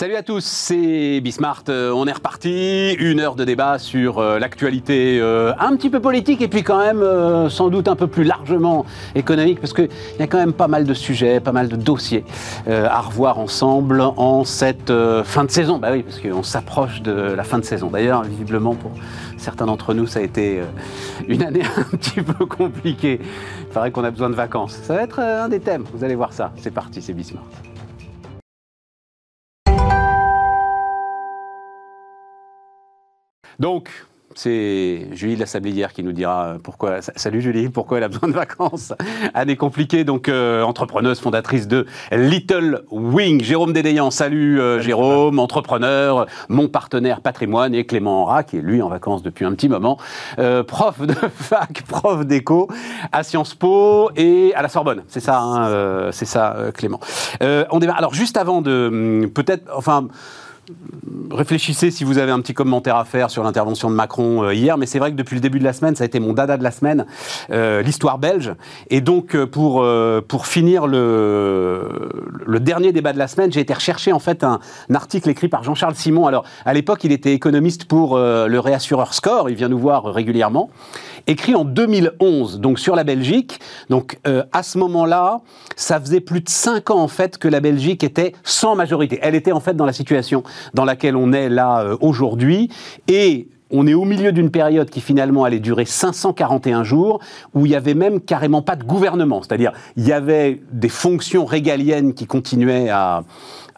Salut à tous, c'est Bismart. Euh, on est reparti. Une heure de débat sur euh, l'actualité euh, un petit peu politique et puis quand même sans doute un peu plus largement économique parce qu'il y a quand même pas mal de sujets, pas mal de dossiers à revoir ensemble en cette fin de saison. Bah oui, parce qu'on s'approche de la fin de saison. D'ailleurs, visiblement pour certains d'entre nous, ça a été une année un petit peu compliquée. Il paraît qu'on a besoin de vacances. Ça va être un des thèmes. Vous allez voir ça. C'est parti, c'est Bismart. Donc, c'est Julie de la Sablière qui nous dira pourquoi. Salut Julie, pourquoi elle a besoin de vacances Année compliquée, donc euh, entrepreneuse, fondatrice de Little Wing. Jérôme Dédéian, salut, euh, Jérôme, entrepreneur, mon partenaire patrimoine, et Clément Henra, qui est lui en vacances depuis un petit moment, euh, prof de fac, prof d'éco à Sciences Po et à la Sorbonne. C'est ça, hein, c'est ça, Clément. on démarre. Alors juste avant de hum, peut-être, enfin réfléchissez si vous avez un petit commentaire à faire sur l'intervention de Macron euh, hier, mais c'est vrai que depuis le début de la semaine, ça a été mon dada de la semaine, euh, l'histoire belge. Et donc, euh, pour, pour finir le, dernier débat de la semaine, j'ai été rechercher en fait un, article écrit par Jean-Charles Simon. Alors, à l'époque, il était économiste pour le réassureur Score, il vient nous voir régulièrement écrit en 2011, donc sur la Belgique. Donc euh, à ce moment-là, ça faisait plus de 5 ans en fait que la Belgique était sans majorité. Elle était en fait dans la situation dans laquelle on est là euh, aujourd'hui. Et on est au milieu d'une période qui finalement allait durer 541 jours, où il y avait même carrément pas de gouvernement. C'est-à-dire, il y avait des fonctions régaliennes qui continuaient à,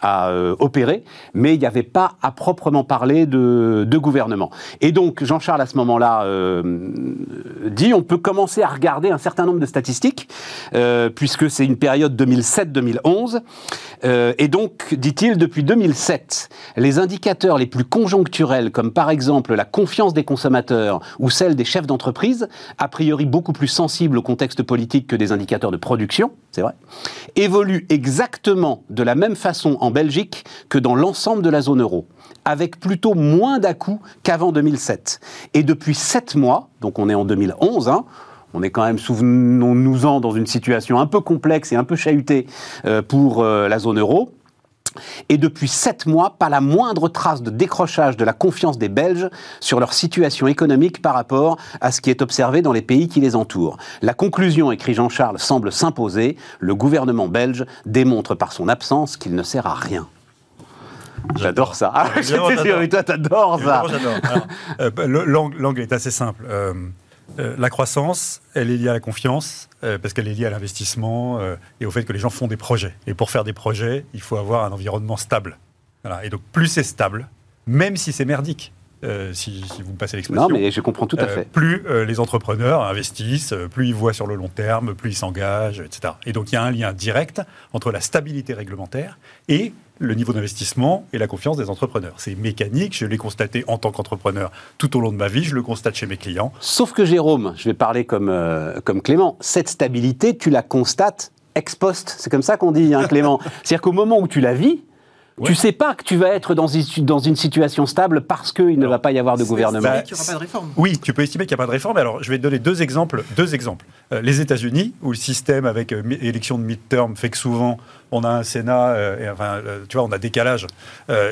euh, opérer, mais il n'y avait pas à proprement parler de, gouvernement. Et donc Jean-Charles à ce moment-là euh, dit on peut commencer à regarder un certain nombre de statistiques, euh, puisque c'est une période 2007-2011. et donc, dit-il, depuis 2007, les indicateurs les plus conjoncturels, comme par exemple la confiance des consommateurs ou celle des chefs d'entreprise, a priori beaucoup plus sensibles au contexte politique que des indicateurs de production, c'est vrai, évoluent exactement de la même façon en Belgique que dans l'ensemble de la zone euro, avec plutôt moins dà qu'avant 2007. Et depuis sept mois, donc on est en 2011, hein, on est quand même, souvenons-nous-en, dans une situation un peu complexe et un peu chahutée euh, pour euh, la zone euro. Et depuis sept mois, pas la moindre trace de décrochage de la confiance des Belges sur leur situation économique par rapport à ce qui est observé dans les pays qui les entourent. La conclusion, écrit Jean-Charles, semble s'imposer. Le gouvernement belge démontre par son absence qu'il ne sert à rien. J'adore ça. Ah, toi, t'adores ça. J'adore. Euh, l'angle est assez simple. Euh, euh, la croissance, elle est liée à la confiance, euh, parce qu'elle est liée à l'investissement euh, et au fait que les gens font des projets. Et pour faire des projets, il faut avoir un environnement stable. Et donc, plus c'est stable, même si c'est merdique, si, vous me passez l'expression. Non, mais je comprends tout à fait. plus les entrepreneurs investissent, plus ils voient sur le long terme, plus ils s'engagent, etc. Et donc il y a un lien direct entre la stabilité réglementaire et le niveau d'investissement et la confiance des entrepreneurs. C'est mécanique, je l'ai constaté en tant qu'entrepreneur tout au long de ma vie, je le constate chez mes clients. Sauf que Jérôme, je vais parler comme, euh, comme Clément, cette stabilité, tu la constates ex post. C'est comme ça qu'on dit, hein, Clément. C'est-à-dire qu'au moment où tu la vis, tu Tu sais pas que tu vas être dans une, dans une situation stable parce qu'il ne va pas y avoir de gouvernement. qu'il n'y aura pas de réforme. Oui, tu peux estimer qu'il n'y a pas de réforme. Alors, je vais te donner deux exemples. Deux exemples. Euh, les États-Unis, où le système avec euh, élection de mid-term fait que souvent on a un Sénat, euh, et, enfin, tu vois, on a décalage,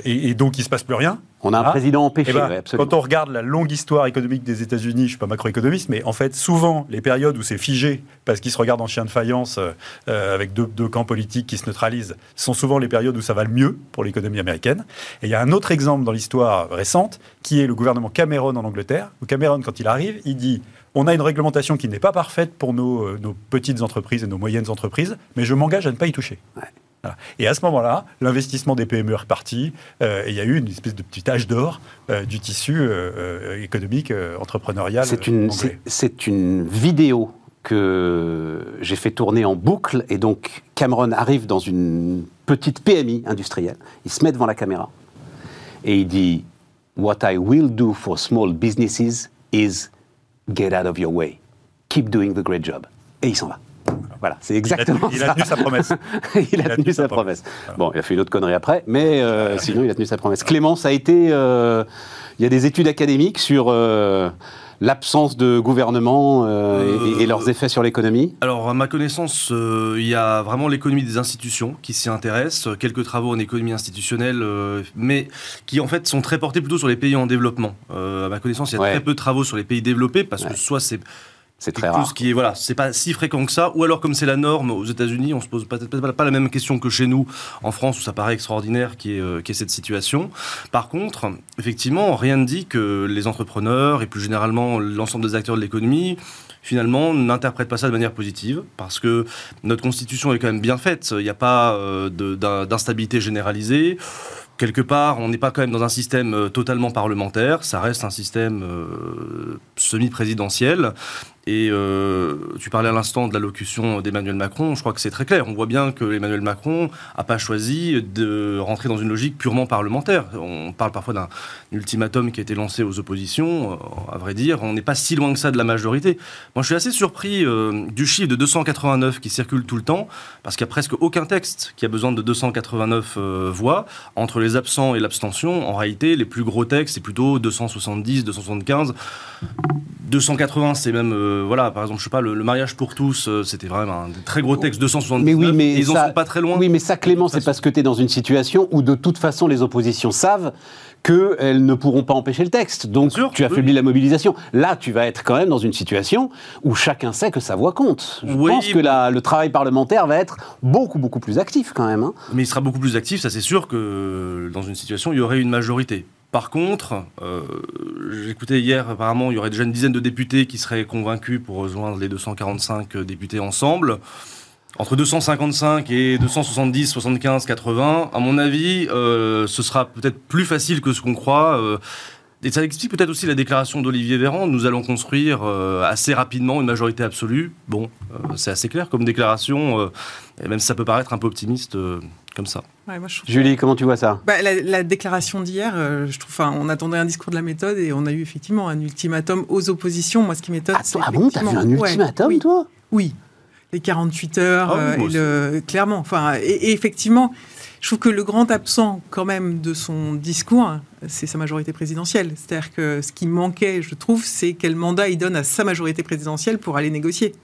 et, donc il se passe plus rien. On a un ah. président empêché. Eh ben, quand on regarde la longue histoire économique des États-Unis, je suis pas macroéconomiste, mais en fait, souvent les périodes où c'est figé parce qu'ils se regardent en chien de faïence avec deux, deux, camps politiques qui se neutralisent, sont souvent les périodes où ça va le mieux pour l'économie américaine. Et il y a un autre exemple dans l'histoire récente qui est le gouvernement Cameron en Angleterre. Où Cameron, quand il arrive, il dit on a une réglementation qui n'est pas parfaite pour euh, nos, petites entreprises et nos moyennes entreprises, mais je m'engage à ne pas y toucher. Et à ce moment-là, l'investissement des PME est reparti, euh, et il y a eu une espèce de petit âge d'or euh, du tissu économique, entrepreneurial. C'est une, c'est une vidéo que j'ai fait tourner en boucle, et donc Cameron arrive dans une petite PMI industrielle, il se met devant la caméra, et il dit « What I will do for small businesses is Get out of your way. Keep doing the great job. Et il s'en va. Voilà, c'est exactement il a, ça. Il a tenu sa promesse. il, a tenu sa promesse. Bon, il a fait une autre connerie après, mais euh, sinon, il a tenu sa promesse. Clément, ça a été. Euh, il y a des études académiques sur. Euh, l'absence de gouvernement euh, et, et, leurs effets sur l'économie Alors, à ma connaissance, euh, il y a vraiment l'économie des institutions qui s'y intéressent, quelques travaux en économie institutionnelle, euh, mais qui en fait sont très portés plutôt sur les pays en développement. à ma connaissance, il y a Ouais. très peu de travaux sur les pays développés parce Ouais. que soit c'est C'est très rare. chose qui est voilà, c'est pas si fréquent que ça, ou alors comme c'est la norme aux États-Unis, on se pose peut-être pas, pas la même question que chez nous en France où ça paraît extraordinaire qui est, euh, est cette situation. Par contre, effectivement, rien ne dit que les entrepreneurs et plus généralement l'ensemble des acteurs de l'économie finalement n'interprètent pas ça de manière positive parce que notre constitution est quand même bien faite. Il n'y a pas euh, d'instabilité généralisée. Quelque part, on n'est pas quand même dans un système euh, totalement parlementaire, ça reste un système euh, semi-présidentiel. Et euh, tu parlais à l'instant de l'allocution d'Emmanuel Macron, je crois que c'est très clair. On voit bien que Emmanuel Macron n'a pas choisi de rentrer dans une logique purement parlementaire. On parle parfois d'un ultimatum qui a été lancé aux oppositions. Euh, À vrai dire, on n'est pas si loin que ça de la majorité. Moi, je suis assez surpris euh, du chiffre de 289 qui circule tout le temps, parce qu'il n'y a presque aucun texte qui a besoin de 289 euh, voix. Entre les absents et l'abstention, en réalité, les plus gros textes, c'est plutôt 270, 275. 280, c'est même, euh, voilà, par exemple, je sais pas, le, le mariage pour tous, euh, c'était vraiment un très gros texte, 279. Mais oui, mais et ils en sont pas très loin. Oui, mais ça, Clément, c'est parce que tu es dans une situation où de toute façon les oppositions savent qu'elles ne pourront pas empêcher le texte. Donc sûr, tu affaiblis oui. la mobilisation. Là, tu vas être quand même dans une situation où chacun sait que sa voix compte. Je Oui, pense que la- le travail parlementaire va être beaucoup, beaucoup plus actif quand même. hein. Mais il sera beaucoup plus actif, ça c'est sûr que dans une situation, il y aurait une majorité. Par contre, euh, j'écoutais hier, apparemment, il y aurait déjà une dizaine de députés qui seraient convaincus pour rejoindre les 245 députés ensemble. Entre 255 et 270, 75, 80, à mon avis, euh, ce sera peut-être plus facile que ce qu'on croit. euh, et ça explique peut-être aussi la déclaration d'Olivier Véran. Nous allons construire euh, assez rapidement une majorité absolue. Bon, euh, c'est assez clair comme déclaration, euh, et même si ça peut paraître un peu optimiste euh, comme ça. Ouais, moi, je trouve- Julie, comment tu vois ça? Bah, la, la déclaration d'hier, euh, je trouve, enfin, on attendait un discours de la méthode et on a eu effectivement un ultimatum aux oppositions. Moi, ce qui m'étonne, Ah, c'est ah bon, t'as vu un ouais, ultimatum, oui, toi? Oui, les 48 heures, Ah oui, euh, moi et le, clairement. Enfin, et, et effectivement, je trouve que le grand absent, quand même, de son discours, c'est sa majorité présidentielle. C'est-à-dire que ce qui manquait, je trouve, c'est quel mandat il donne à sa majorité présidentielle pour aller négocier.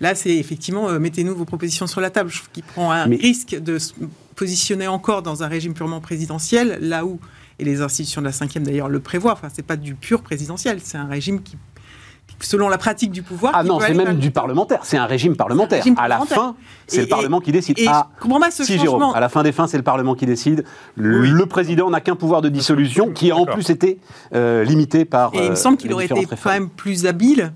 Là, c'est effectivement, euh, mettez-nous vos propositions sur la table. Je trouve qu'il prend un Mais- risque de se positionner encore dans un régime purement présidentiel, là où, et les institutions de la cinquième d'ailleurs le prévoient, enfin, c'est pas du pur présidentiel, c'est un régime qui, selon la pratique du pouvoir... Ah non, c'est même du parlementaire. C'est un régime parlementaire. régime À la fin, c'est le Parlement qui décide. Et Ah, pas ce Si, changement. Jérôme, à la fin des fins, c'est le Parlement qui décide. Le, Oui. le président n'a qu'un pouvoir de dissolution qui a en plus été euh, limité par. Et il euh, me semble qu'il aurait été quand même plus habile euh,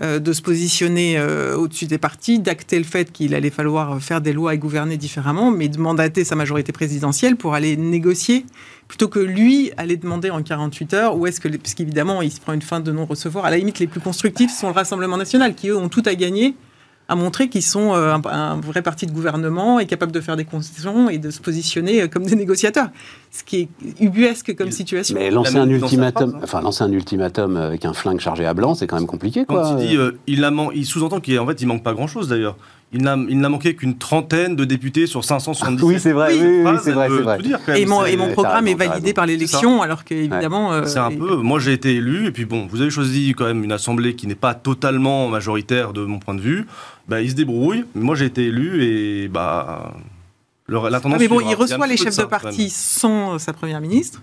de se positionner euh, au-dessus des partis, d'acter le fait qu'il allait falloir faire des lois et gouverner différemment, mais de mandater sa majorité présidentielle pour aller négocier, plutôt que lui aller demander en 48 heures, ou est-ce que, parce qu'évidemment, il se prend une fin de non-recevoir. À la limite, les plus constructifs sont le Rassemblement national, qui eux ont tout à gagner à montrer qu'ils sont euh, un, un vrai parti de gouvernement et capable de faire des concessions et de se positionner euh, comme des négociateurs. Ce qui est ubuesque comme situation. Mais lancer l'a un ultimatum, phrase, hein. enfin lancer un ultimatum avec un flingue chargé à blanc, c'est quand même compliqué, quoi. Quand il dit, euh, il, il sous-entend qu'en fait, il manque pas grand-chose d'ailleurs. Il n'a, il n'a manqué qu'une trentaine de députés sur 570. oui, c'est vrai, oui, oui, oui, c'est vrai, c'est vrai. Et mon, et mon t'as programme est validé par l'élection, alors que évidemment. euh, C'est un et- peu. Moi, j'ai été élu, et puis bon, vous avez choisi quand même une assemblée qui n'est pas totalement majoritaire de mon point de vue. Bah, il se débrouille. Moi, j'ai été élu, et bah. le- la Ah, tendance mais bon, suivra. il reçoit les chefs ça, de parti sans sa première ministre.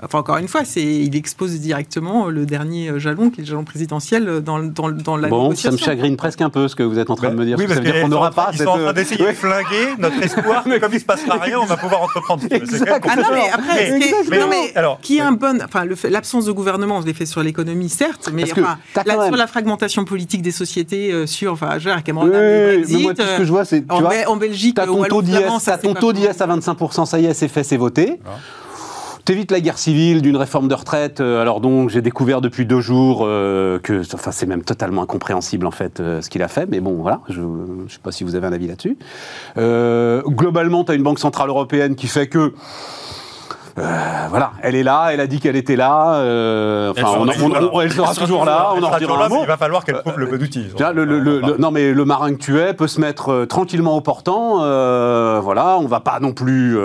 Enfin, encore une fois, c'est, il expose directement le dernier euh, jalon, qui est le jalon présidentiel, euh, dans, dans, dans la Bon, ça négociation. me chagrine presque un peu ce que vous êtes en train de me dire. Oui, parce parce que ça veut dire qu'on qu'ils n'aura pas ils cette. sont en train d'essayer Ouais. de flinguer notre espoir, mais comme il se passera rien, on va pouvoir entreprendre. Ah non, mais après, Mais- non, mais alors, qui est un bon. Enfin, l'absence de gouvernement, l'ai fait sur l'économie, certes, mais enfin, là, même- sur la fragmentation politique des sociétés, euh, sur. Enfin, je veux dire, Cameron, Oui, mais moi, tout ce que je vois, c'est. En, Belgique, T'as euh, ton taux ça, d'IS à 25%, ça y est, c'est fait, c'est voté. T'évites la guerre civile d'une réforme de retraite, euh, alors donc j'ai découvert depuis deux jours euh, que, enfin c'est même totalement incompréhensible en fait euh, ce qu'il a fait, mais bon voilà, je ne sais pas si vous avez un avis là-dessus. Globalement, tu as une banque centrale européenne qui fait que voilà, elle est là, elle a dit qu'elle était là. euh, enfin, on- on- elle sera toujours là. On en redira un mot. Il va falloir qu'elle trouve le bon outil. Tiens, le- le- le- le- non mais le marin que tu es peut se mettre tranquillement au portant. voilà, on va pas non plus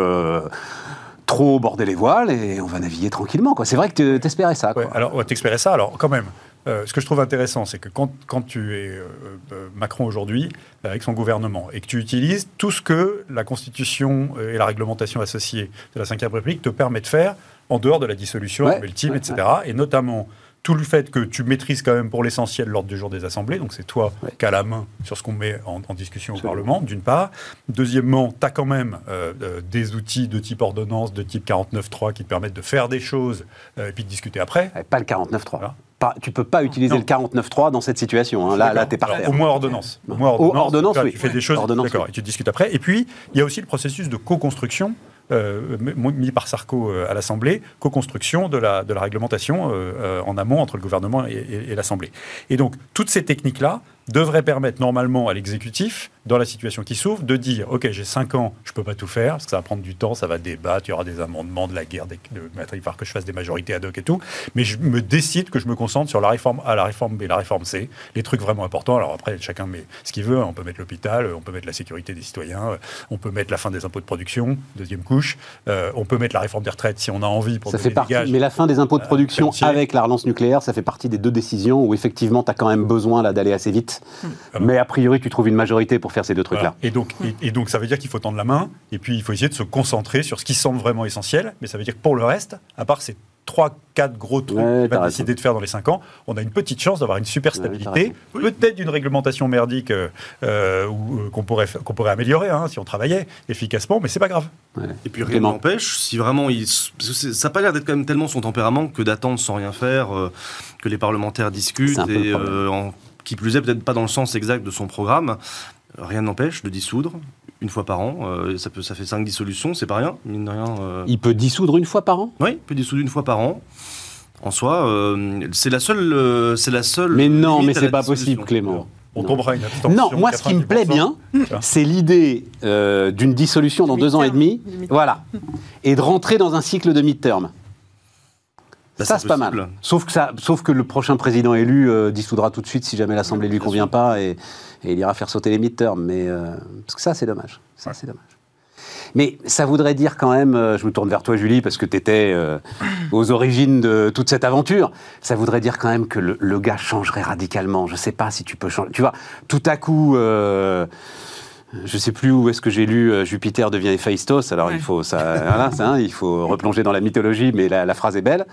trop border les voiles et on va naviguer tranquillement. quoi. C'est vrai que tu t'espérais ça. Quoi. Ouais, alors, on va t'expérer ça. Alors, quand même, euh, ce que je trouve intéressant, c'est que quand, quand tu es euh, euh, Macron aujourd'hui, avec son gouvernement, et que tu utilises tout ce que la Constitution et la réglementation associée de la Ve République te permet de faire en dehors de la dissolution Ouais, ultime, ouais, etc. Et notamment tout le fait que tu maîtrises quand même pour l'essentiel l'ordre du jour des assemblées, donc c'est toi Ouais. qui as la main sur ce qu'on met en, en discussion au Parlement, d'une part. Deuxièmement, tu as quand même euh, euh, des outils de type ordonnance, de type 49.3 qui te permettent de faire des choses euh, et puis de discuter après. Pas le 49.3. Voilà. Pas, tu peux pas utiliser Non. le 49.3 dans cette situation. hein. Là, là D'accord. t'es par Alors, terre. Au moins ordonnance. Au moins ordonnance, tu oui. Tu fais des choses. D'accord. oui. Et tu discutes après. Et puis, il y a aussi le processus de co-construction. Euh, mis par Sarko euh, à l'Assemblée, co-construction de la, de la réglementation euh, en amont entre le gouvernement et l'Assemblée. Et donc, toutes ces techniques-là devraient permettre normalement à l'exécutif, dans la situation qui s'ouvre, de dire Ok, j'ai 5 ans, je ne peux pas tout faire, parce que ça va prendre du temps, ça va débattre, il y aura des amendements, de la guerre, des, de, il va falloir que je fasse des majorités ad hoc et tout, mais je me décide que je me concentre sur la réforme A, la réforme B, la réforme C, les trucs vraiment importants. Alors après, chacun met ce qu'il veut, hein. on peut mettre l'hôpital, on peut mettre la sécurité des citoyens, on peut mettre la fin des impôts de production, deuxième couche, euh, on peut mettre la réforme des retraites si on a envie pour Ça fait partie, mais la fin des impôts de production avec la relance nucléaire, ça fait partie des deux décisions où effectivement tu as quand même besoin là d'aller assez vite. Voilà. Mais a priori, tu trouves une majorité pour faire ces deux trucs-là. Voilà. Et, donc, et, et donc, ça veut dire qu'il faut tendre la main, et puis il faut essayer de se concentrer sur ce qui semble vraiment essentiel, mais ça veut dire que pour le reste, à part ces 3-4 gros trucs Ouais, qu'il t'as va raison. décider de faire dans les 5 ans, on a une petite chance d'avoir une super Ouais, stabilité, peut-être d'une réglementation merdique euh, euh, euh, qu'on pourrait, qu'on améliorer hein, si on travaillait efficacement, mais c'est pas grave. Et puis rien n'empêche, si vraiment il. Ça n'a pas l'air d'être quand même tellement son tempérament que d'attendre sans rien faire, euh, que les parlementaires discutent, et euh, en- qui plus est, peut-être pas dans le sens exact de son programme. Rien n'empêche de dissoudre une fois par an. euh, ça, peut, ça fait cinq dissolutions, c'est pas rien, mine de rien. euh. Il peut dissoudre une fois par an? Oui, il peut dissoudre une fois par an. En soi, euh, c'est la seule. euh, c'est la seule. Mais non, mais c'est pas possible, Clément. On Non. tombera une abstention. Non, moi, ce qui me plaît 90%. bien, c'est l'idée euh, d'une dissolution dans deux ans et demi, voilà, et de rentrer dans un cycle de mid-term. Bah, ça, c'est pas mal. Sauf que, ça, sauf que le prochain président élu euh, dissoudra tout de suite si jamais l'Assemblée lui Bien convient pas et, et il ira faire sauter les mid-terms. Mais, euh, parce que ça, c'est dommage. Ça, Ouais. c'est dommage. Mais ça voudrait dire quand même, euh, je me tourne vers toi Julie, parce que tu étais aux origines de toute cette aventure, ça voudrait dire quand même que le, le gars changerait radicalement. Je sais pas si tu peux changer. Tu vois, tout à coup... je sais plus où est-ce que j'ai lu euh, Jupiter devient Héphaïstos. Alors Ouais. il faut ça, voilà, ça, hein, il faut replonger dans la mythologie, mais la, la phrase est belle.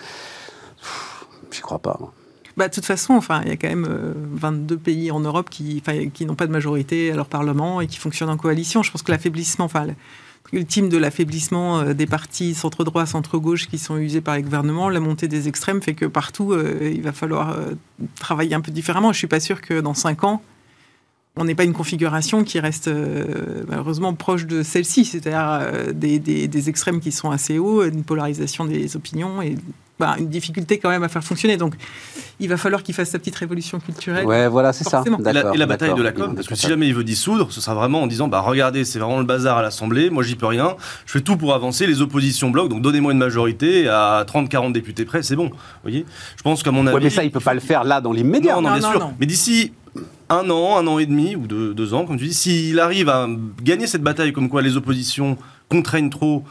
J'y crois pas. moi. Bah, de toute façon, enfin, il y a quand même euh, 22 pays en Europe qui, n'ont pas de majorité à leur Parlement et qui fonctionnent en coalition. Je pense que l'affaiblissement, enfin, ultime de l'affaiblissement euh, des partis centre-droit, centre-gauche qui sont usés par les gouvernements, la montée des extrêmes fait que partout, euh, il va falloir euh, travailler un peu différemment. Je suis pas sûr que dans 5 ans, on n'ait pas une configuration qui reste euh, malheureusement proche de celle-ci, c'est-à-dire euh, des- des extrêmes qui sont assez hauts, une polarisation des opinions et bah, une difficulté quand même à faire fonctionner. Donc, il va falloir qu'il fasse sa petite révolution culturelle. Ouais, voilà, c'est ça. Et la, D'accord, et la bataille de la com, parce que si jamais il veut dissoudre, ce sera vraiment en disant bah regardez, c'est vraiment le bazar à l'Assemblée, moi j'y peux rien, je fais tout pour avancer, les oppositions bloquent, donc donnez-moi une majorité à 30-40 députés près, c'est bon. Vous voyez Je pense qu'à mon avis. Ouais, mais ça, il peut pas le faire là dans l'immédiat. Non, non, Non, bien non, sûr. non. Mais d'ici un an, un an et demi ou deux, deux ans, comme tu dis, s'il arrive à gagner cette bataille comme quoi les oppositions contraignent trop,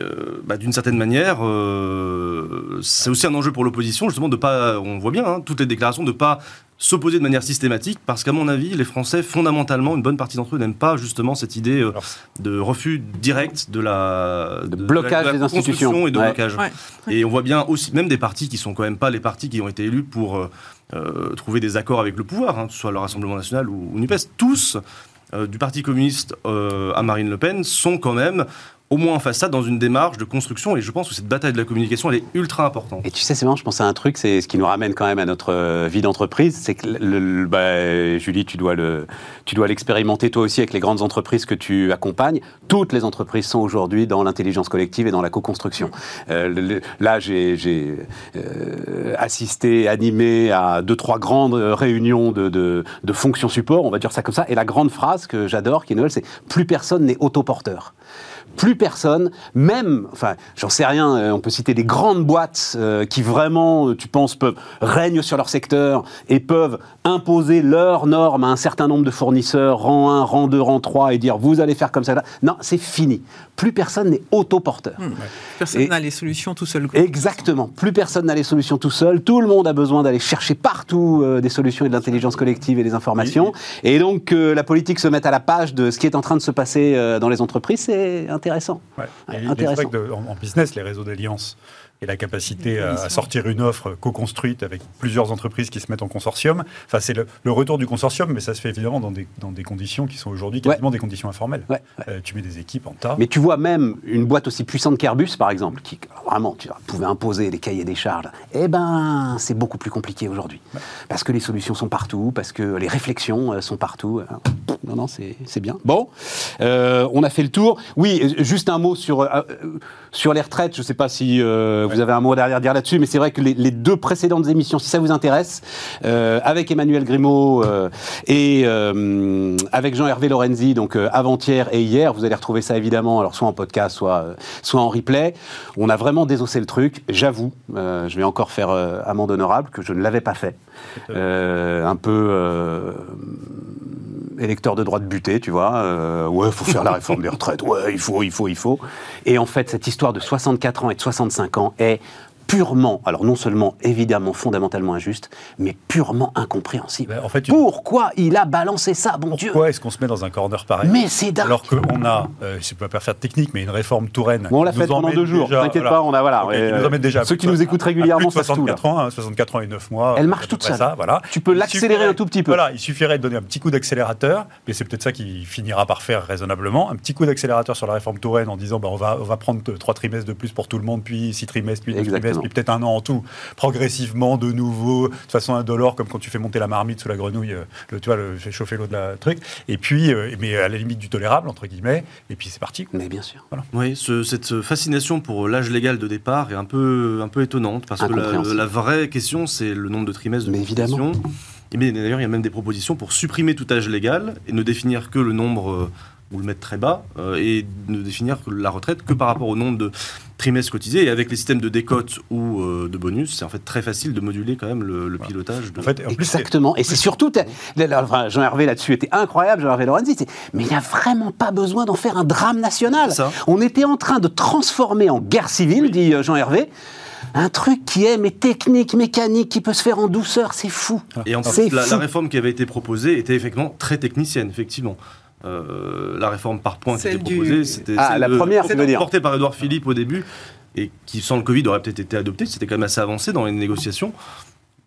euh, bah, d'une certaine manière, euh, c'est aussi un enjeu pour l'opposition, justement, de pas, on voit bien, hein, toutes les déclarations, de pas s'opposer de manière systématique, parce qu'à mon avis, les Français, fondamentalement, une bonne partie d'entre eux n'aiment pas justement cette idée euh, de refus direct de la De blocage de la des institutions. et de Ouais. blocage. Ouais. Et on voit bien aussi, même des partis qui sont quand même pas les partis qui ont été élus pour euh, euh, trouver des accords avec le pouvoir, hein, que ce soit le Rassemblement national ou, ou NUPES, tous, euh, du Parti communiste euh, à Marine Le Pen, sont quand même au moins en façade dans une démarche de construction. Et je pense que cette bataille de la communication, elle est ultra importante. Et tu sais, c'est marrant, je pense à un truc, c'est ce qui nous ramène quand même à notre euh, vie d'entreprise, c'est que, le, le- bah, Julie, tu dois le, tu dois l'expérimenter toi aussi avec les grandes entreprises que tu accompagnes. Toutes les entreprises sont aujourd'hui dans l'intelligence collective et dans la co-construction. Euh, le- le- là, j'ai j'ai, euh, assisté, animé à deux, trois grandes euh, réunions de, de, de fonctions support, on va dire ça comme ça. Et la grande phrase que j'adore, qui est nouvelle, c'est plus personne n'est autoporteur. Plus personne, même, enfin, j'en sais rien, euh, on peut citer des grandes boîtes euh, qui vraiment, euh, tu penses, peuvent règnent sur leur secteur et peuvent imposer leurs normes à un certain nombre de fournisseurs, rang 1, rang 2, rang 3, et dire vous allez faire comme ça. Non, c'est fini. Plus personne n'est autoporteur. Mmh. Personne n'a les solutions tout seul. Exactement. Plus personne n'a les solutions tout seul. Tout le monde a besoin d'aller chercher partout des solutions et de l'intelligence collective et des informations. Et donc, la politique se met à la page de ce qui est en train de se passer dans les entreprises, c'est intéressant. Ouais. intéressant. Que en, business, les réseaux d'alliance et la capacité à, sortir une offre co-construite avec plusieurs entreprises qui se mettent en consortium. Enfin, c'est le, retour du consortium, mais ça se fait évidemment dans des, dans des conditions qui sont aujourd'hui quasiment des conditions informelles. Euh, tu mets des équipes en tas. Mais tu vois même une boîte aussi puissante qu'Airbus, par exemple, qui vraiment tu pouvait imposer les cahiers des charges. Eh ben, c'est beaucoup plus compliqué aujourd'hui. Parce que les solutions sont partout, parce que les réflexions euh, sont partout. Non, non, c'est bien. Bon, euh, on a fait le tour. Oui, juste un mot sur, sur les retraites. Je ne sais pas si vous avez un mot derrière dire là-dessus, mais c'est vrai que les, deux précédentes émissions, si ça vous intéresse, euh, avec Emmanuel Grimaud euh, et euh, avec Jean-Hervé Lorenzi, donc avant-hier et hier, vous allez retrouver ça évidemment, alors soit en podcast, soit, soit en replay. On a vraiment désossé le truc. J'avoue, je vais encore faire amende honorable que je ne l'avais pas fait. un peu électeur de droite buté, tu vois. Euh, ouais, il faut faire la réforme des retraites. Ouais, il faut, il faut, il faut. Et en fait, cette histoire de 64 ans et de 65 ans est purement, alors non seulement évidemment fondamentalement injuste, mais purement incompréhensible. en fait, Pourquoi il a balancé ça, bon Dieu? Pourquoi est-ce qu'on se met dans un corner pareil Mais c'est dingue Alors qu'on a, euh, je ne peux pas faire de technique, mais une réforme Touraine. on l'a fait pendant deux jours, t'inquiète pas, on a voilà. nous déjà ceux qui nous écoutent régulièrement, ça 64 ans, 64 hein, ans et 9 mois. Elle marche toute seule. Ça, voilà. Tu peux l'accélérer un tout petit peu. Voilà, il suffirait de donner un petit coup d'accélérateur, mais c'est peut-être ça qui finira par faire raisonnablement, un petit coup d'accélérateur sur la réforme Touraine en disant bah, on, va, on va prendre trois trimestres de plus pour tout le monde, puis six trimestres, puis deux trimestres, puis peut-être un an en tout progressivement de nouveau, de façon indolore, comme quand tu fais monter la marmite sous la grenouille, euh, le, tu vois, le, fais chauffer l'eau de la truc. Et puis, euh, mais à la limite du tolérable, entre guillemets, et puis c'est parti. Mais bien sûr. Oui, cette fascination pour l'âge légal de départ est un peu, un peu étonnante, parce que la, vraie question, c'est le nombre de trimestres de mais évidemment. Et d'ailleurs, il y a même des propositions pour supprimer tout âge légal et ne définir que le nombre euh, ou le mettre très bas euh, et ne définir la retraite que par rapport au nombre de trimestres cotisés. Et avec les systèmes de décote ou euh, de bonus, c'est en fait très facile de moduler quand même le, pilotage. De... En fait, Exactement. Et c'est surtout, Jean-Hervé là-dessus était incroyable, Jean-Hervé Lorenzi, mais il n'y a vraiment pas besoin d'en faire un drame national. On était en train de transformer en guerre civile, dit euh, Jean-Hervé, un truc qui est mais technique, mécanique, qui peut se faire en douceur, c'est fou. Et en plus, la, la, réforme qui avait été proposée était effectivement très technicienne, effectivement. Euh, la réforme par points qui était proposée. C'était ah, la première, tu veux dire Portée par Edouard Philippe au début, et qui, sans le Covid, aurait peut-être été adoptée. C'était quand même assez avancé dans les négociations.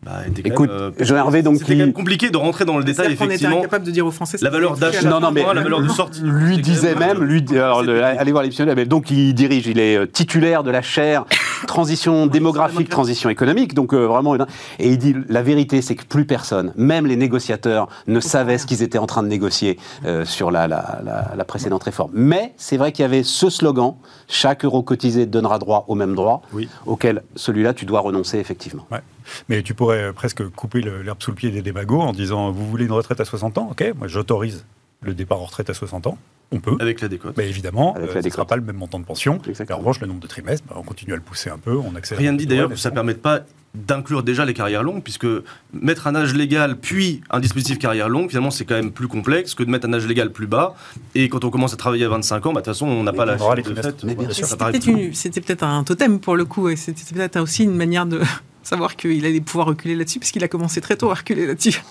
Bah, Écoute, euh, Jean-Hervé, donc c'était quand même compliqué de rentrer dans le détail. Effectivement, on était incapable de dire aux Français. La valeur d'achat, non, non, mais la valeur de sortie. Lui disait même, lui, alors, allez voir l'émission. Donc il dirige, il est euh, titulaire de la chaire transition démographique, transition économique. Donc euh, vraiment, et il dit la vérité, c'est que plus personne, même les négociateurs, ne savaient ce qu'ils étaient en train de négocier sur la, la, la, précédente réforme. Mais c'est vrai qu'il y avait ce slogan chaque euro cotisé donnera droit au même droit, oui. auquel celui-là tu dois renoncer effectivement. Ouais. Mais tu pourrais presque couper l'herbe sous le pied des démagos en disant vous voulez une retraite à 60 ans? Ok, moi j'autorise le départ en retraite à 60 ans. On peut. Avec la décote. Mais évidemment, euh, ce ne sera pas le même montant de pension. En revanche, le nombre de trimestres, bah, on continue à le pousser un peu, on accélère. Rien ne dit d'ailleurs que ça ne permette pas d'inclure déjà les carrières longues, puisque mettre un âge légal puis un dispositif carrière longue, finalement, c'est quand même plus complexe que de mettre un âge légal plus bas. Et quand on commence à travailler à 25 ans, bah, de toute façon, on n'a pas la de C'était peut-être un totem pour le coup, et c'était peut-être aussi une manière de savoir qu'il allait pouvoir reculer là-dessus, puisqu'il a commencé très tôt à reculer là-dessus.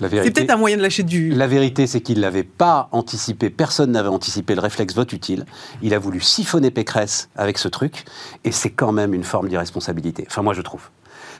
C'est peut-être un moyen de lâcher du. La vérité, c'est qu'il ne l'avait pas anticipé. Personne n'avait anticipé le réflexe vote utile. Il a voulu siphonner Pécresse avec ce truc, et c'est quand même une forme d'irresponsabilité. Enfin, moi, je trouve.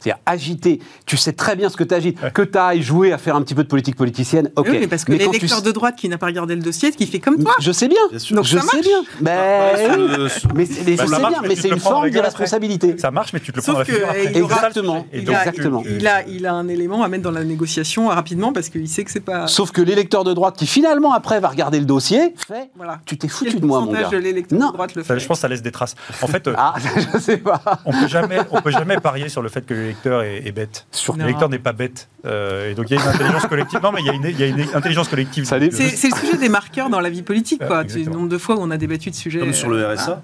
C'est-à-dire agiter. Tu sais très bien ce que tu agites. Que tu ailles jouer à faire un petit peu de politique politicienne, ok. Oui, mais parce que l'électeur de droite qui n'a pas regardé le dossier, qui fait comme toi. Je sais bien. Donc je sais bien. Mais, c'est bien, mais c'est une forme d'irresponsabilité. Ça marche, mais tu te le prends Exactement. Exactement. Il, a, il a un élément à mettre dans la négociation rapidement parce qu'il sait que c'est pas. Sauf que l'électeur de droite qui finalement après va regarder le dossier fait. Voilà. Tu t'es foutu de moi, mon gars. De l'électeur de droite le fait. Je pense que ça laisse des traces. En fait, ah, je sais pas. On peut jamais, on peut jamais parier sur le fait que l'électeur est, est bête. Sur- Non. L'électeur n'est pas bête. Euh, et donc il y a une intelligence collective. Non, mais il y a une, il y a une intelligence collective. C'est le sujet des marqueurs dans la vie politique, Ah, quoi. Le nombre de fois où on a débattu de sujets. Comme sur le euh, RSA.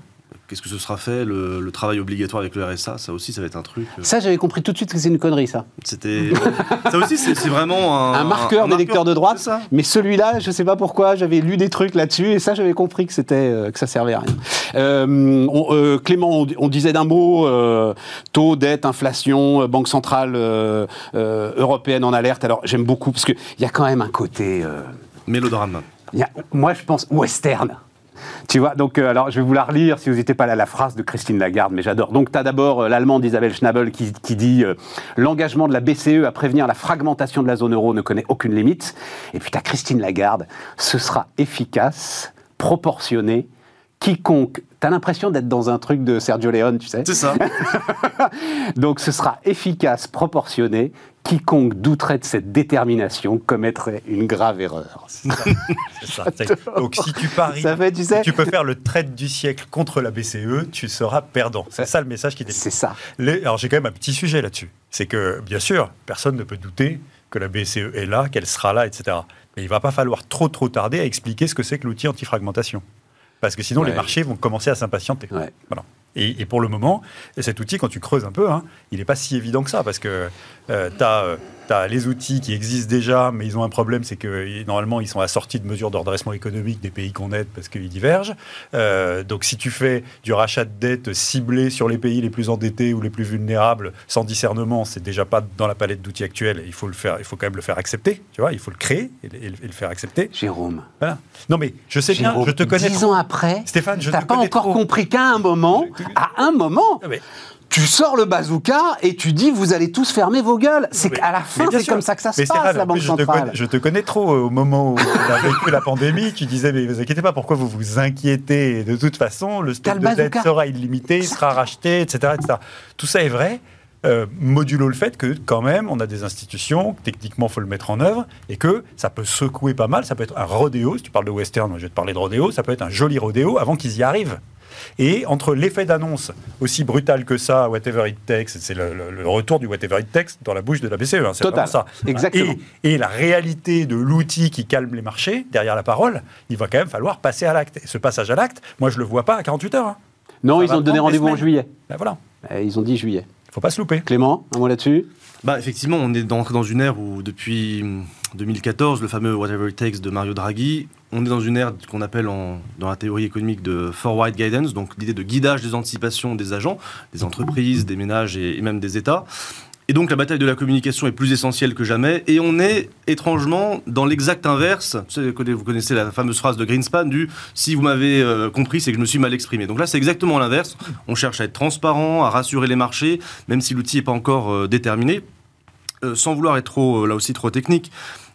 Qu'est-ce que ce sera fait le, le travail obligatoire avec le RSA, ça aussi, ça va être un truc. euh, Ça, j'avais compris tout de suite que c'est une connerie, ça. C'était. ça aussi, c'est vraiment un. Un marqueur d'électeur de droite. Ça. Mais celui-là, je sais pas pourquoi, j'avais lu des trucs là-dessus et ça, j'avais compris que c'était euh, que ça servait à rien. Euh, on- euh, Clément, on, on disait d'un mot euh, taux, dette, inflation, euh, banque centrale euh, euh, européenne en alerte. Alors j'aime beaucoup parce que il y a quand même un côté. euh, Mélodrame. il y a- moi, je pense western. Tu vois, donc euh, alors je vais vous la relire si vous n'étiez pas là, la phrase de Christine Lagarde, mais j'adore. Donc tu as d'abord euh, l'allemande Isabelle Schnabel qui, qui dit euh, L'engagement de la BCE à prévenir la fragmentation de la zone euro ne connaît aucune limite. Et puis tu as Christine Lagarde Ce sera efficace, proportionné, quiconque. Tu as l'impression d'être dans un truc de Sergio Leone, tu sais C'est ça. donc ce sera efficace, proportionné. Quiconque douterait de cette détermination commettrait une grave erreur. C'est ça. Donc si tu paries, Ça fait, tu sais, tu peux faire le trade du siècle contre la BCE, tu seras perdant. C'est ça le message qui est c'est ça. Les- Alors j'ai quand même un petit sujet là-dessus. C'est que, bien sûr, personne ne peut douter que la BCE est là, qu'elle sera là, etc. Mais il va pas falloir trop trop tarder à expliquer ce que c'est que l'outil antifragmentation. Parce que sinon, Ouais. les marchés vont commencer à s'impatienter. Ouais. Voilà. Et, et pour le moment, cet outil, quand tu creuses un peu, hein, il n'est pas si évident que ça, parce que tu as, les outils qui existent déjà, mais ils ont un problème, c'est que normalement, ils sont assortis de mesures de redressement économique des pays qu'on aide, parce qu'ils divergent. Euh, donc si tu fais du rachat de dette ciblé sur les pays les plus endettés ou les plus vulnérables, sans discernement, c'est déjà pas dans la palette d'outils actuels, il faut, le faire, il faut quand même le faire accepter, tu vois, il faut le créer et, le- et le- et le faire accepter. Jérôme. Voilà. Non mais je sais bien, je te connais Dix ans après, Stéphane, je t'as pas encore trop. compris qu'à un moment, à un moment, Ah, mais- tu sors le bazooka et tu dis vous allez tous fermer vos gueules. C'est qu'à la fin, c'est comme ça que ça se Mais passe, la Banque je te, centrale. connais, je te connais trop euh, au moment où on a vécu la pandémie. Tu disais, mais vous inquiétez pas, pourquoi vous vous inquiétez? De toute façon, le stock de dette sera illimité, il sera racheté, etc. etc. Tout ça est vrai. euh, modulo le fait que quand même on a des institutions, que techniquement faut le mettre en œuvre et que ça peut secouer pas mal, ça peut être un rodéo, si tu parles de western, moi, je vais te parler de rodéo, ça peut être un joli rodéo avant qu'ils y arrivent. Et entre l'effet d'annonce aussi brutal que ça, whatever it takes, c'est le, le- le retour du whatever it takes dans la bouche de la BCE, hein, c'est Total. ça. Exactement. Et, et la réalité de l'outil qui calme les marchés, derrière la parole, il va quand même falloir passer à l'acte. Et ce passage à l'acte, moi je le vois pas à 48 heures. hein. Non, Ça ils ont donné rendez-vous en juillet. Ben voilà, Euh, Ils ont dit juillet. faut pas se louper. Clément, un mot là-dessus? Bah, effectivement, on est dans une ère où, depuis hum, 2014, le fameux Whatever It Takes de Mario Draghi, on est dans une ère qu'on appelle dans la théorie économique de forward guidance, donc l'idée de guidage des anticipations des agents, des entreprises, des ménages et, même des États. Et donc la bataille de la communication est plus essentielle que jamais. Et on est étrangement dans l'exact inverse. Vous connaissez la fameuse phrase de Greenspan du si vous m'avez euh, compris, c'est que je me suis mal exprimé. Donc là, c'est exactement l'inverse. On cherche à être transparent, à rassurer les marchés, même si l'outil n'est pas encore euh, déterminé. Euh, sans vouloir être trop, là aussi trop technique,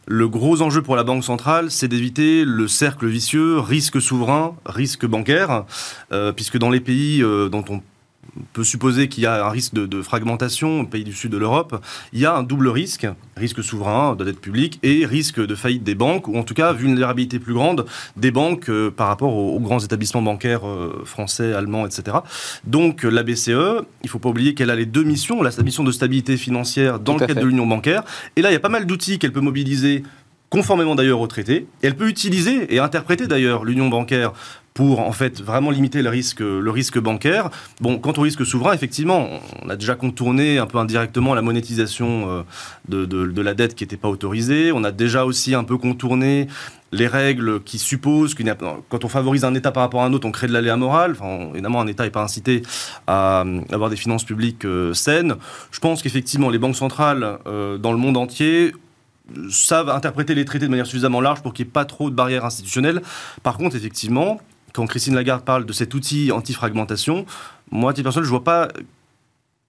le gros enjeu pour la Banque centrale, c'est d'éviter le cercle vicieux, risque souverain, risque bancaire, euh, puisque dans les pays euh, dont on peut supposer qu'il y a un risque de, de fragmentation, pays du sud de l'Europe, il y a un double risque, risque souverain de dette publique et risque de faillite des banques, ou en tout cas vulnérabilité plus grande des banques euh, par rapport aux, aux grands établissements bancaires euh, français, allemands, etc. Donc euh, la BCE, il ne faut pas oublier qu'elle a les deux missions, la mission de stabilité financière dans Tout le cadre fait. de l'union bancaire, et là il y a pas mal d'outils qu'elle peut mobiliser conformément d'ailleurs au traité, et elle peut utiliser et interpréter d'ailleurs l'union bancaire pour en fait vraiment limiter le risque, le risque bancaire. Bon, quant au risque souverain, effectivement, on a déjà contourné un peu indirectement la monétisation euh, de, la dette qui n'était pas autorisée. On a déjà aussi un peu contourné les règles qui supposent que quand on favorise un État par rapport à un autre, on crée de l'aléa moral. Enfin, évidemment, un État n'est pas incité à avoir des finances publiques euh, saines. Je pense qu'effectivement, les banques centrales euh, dans le monde entier savent interpréter les traités de manière suffisamment large pour qu'il n'y ait pas trop de barrières institutionnelles. Par contre, effectivement, quand Christine Lagarde parle de cet outil anti-fragmentation, moi, à titre personnel, je ne vois pas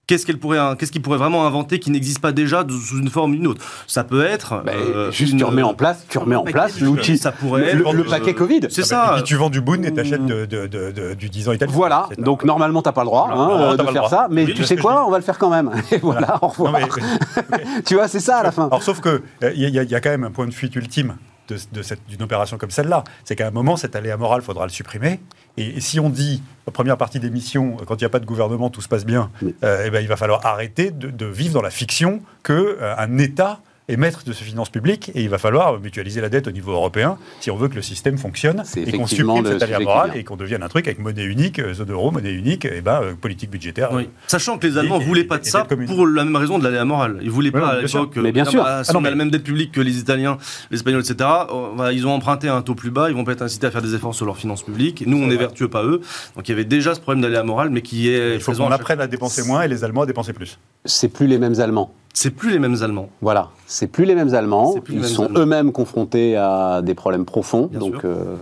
qu'est-ce qu'elle pourrait, qu'est-ce qu'il pourrait vraiment inventer qui n'existe pas déjà sous une forme ou une autre. Ça peut être Bah, euh, Juste, une- tu remets en place, tu remets en place l'outil, Ça pourrait le, être, le euh, paquet Covid. C'est Ah bah, ça. et puis tu vends du Boone et t'achètes de, de, de, de- du 10 ans italien. Voilà, donc normalement t'as pas le droit Non, hein, non, euh, de faire droit. ça, mais Oui, tu sais quoi, on va le faire quand même. Et voilà, au Non, revoir. mais- tu vois, c'est ça à la fin. Alors, sauf que euh, il y, il y a quand même un point de fuite ultime d'une opération comme celle-là. C'est qu'à un moment, cet aléa moral, il faudra le supprimer. Et, si on dit, la première partie d'émission, quand il n'y a pas de gouvernement, tout se passe bien, euh, eh ben, il va falloir arrêter de, vivre dans la fiction qu'un euh, État est maître de ses finances publiques et il va falloir mutualiser la dette au niveau européen si on veut que le système fonctionne et qu'on supprime cette aléa morale et qu'on devienne un truc avec monnaie unique, euh, zone euro, monnaie unique et ben, euh, politique budgétaire. Sachant que les Allemands ne voulaient pas de ça pour la même raison de l'aléa morale. Ils ne voulaient pas à l'époque. Mais bien sûr. si ah on a la même dette publique que les Italiens, les Espagnols, etc., euh, ils ont emprunté à un taux plus bas, ils vont pas être incités à faire des efforts sur leurs finances publiques. Nous, on est vertueux, pas eux. Donc il y avait déjà ce problème d'aléa morale, mais qui est. Il faut qu'on apprenne à dépenser moins et les Allemands à dépenser plus. C'est plus les mêmes Allemands. C'est plus les mêmes Allemands. Voilà, c'est plus les mêmes Allemands. Ils sont eux-mêmes confrontés à des problèmes profonds. donc, euh,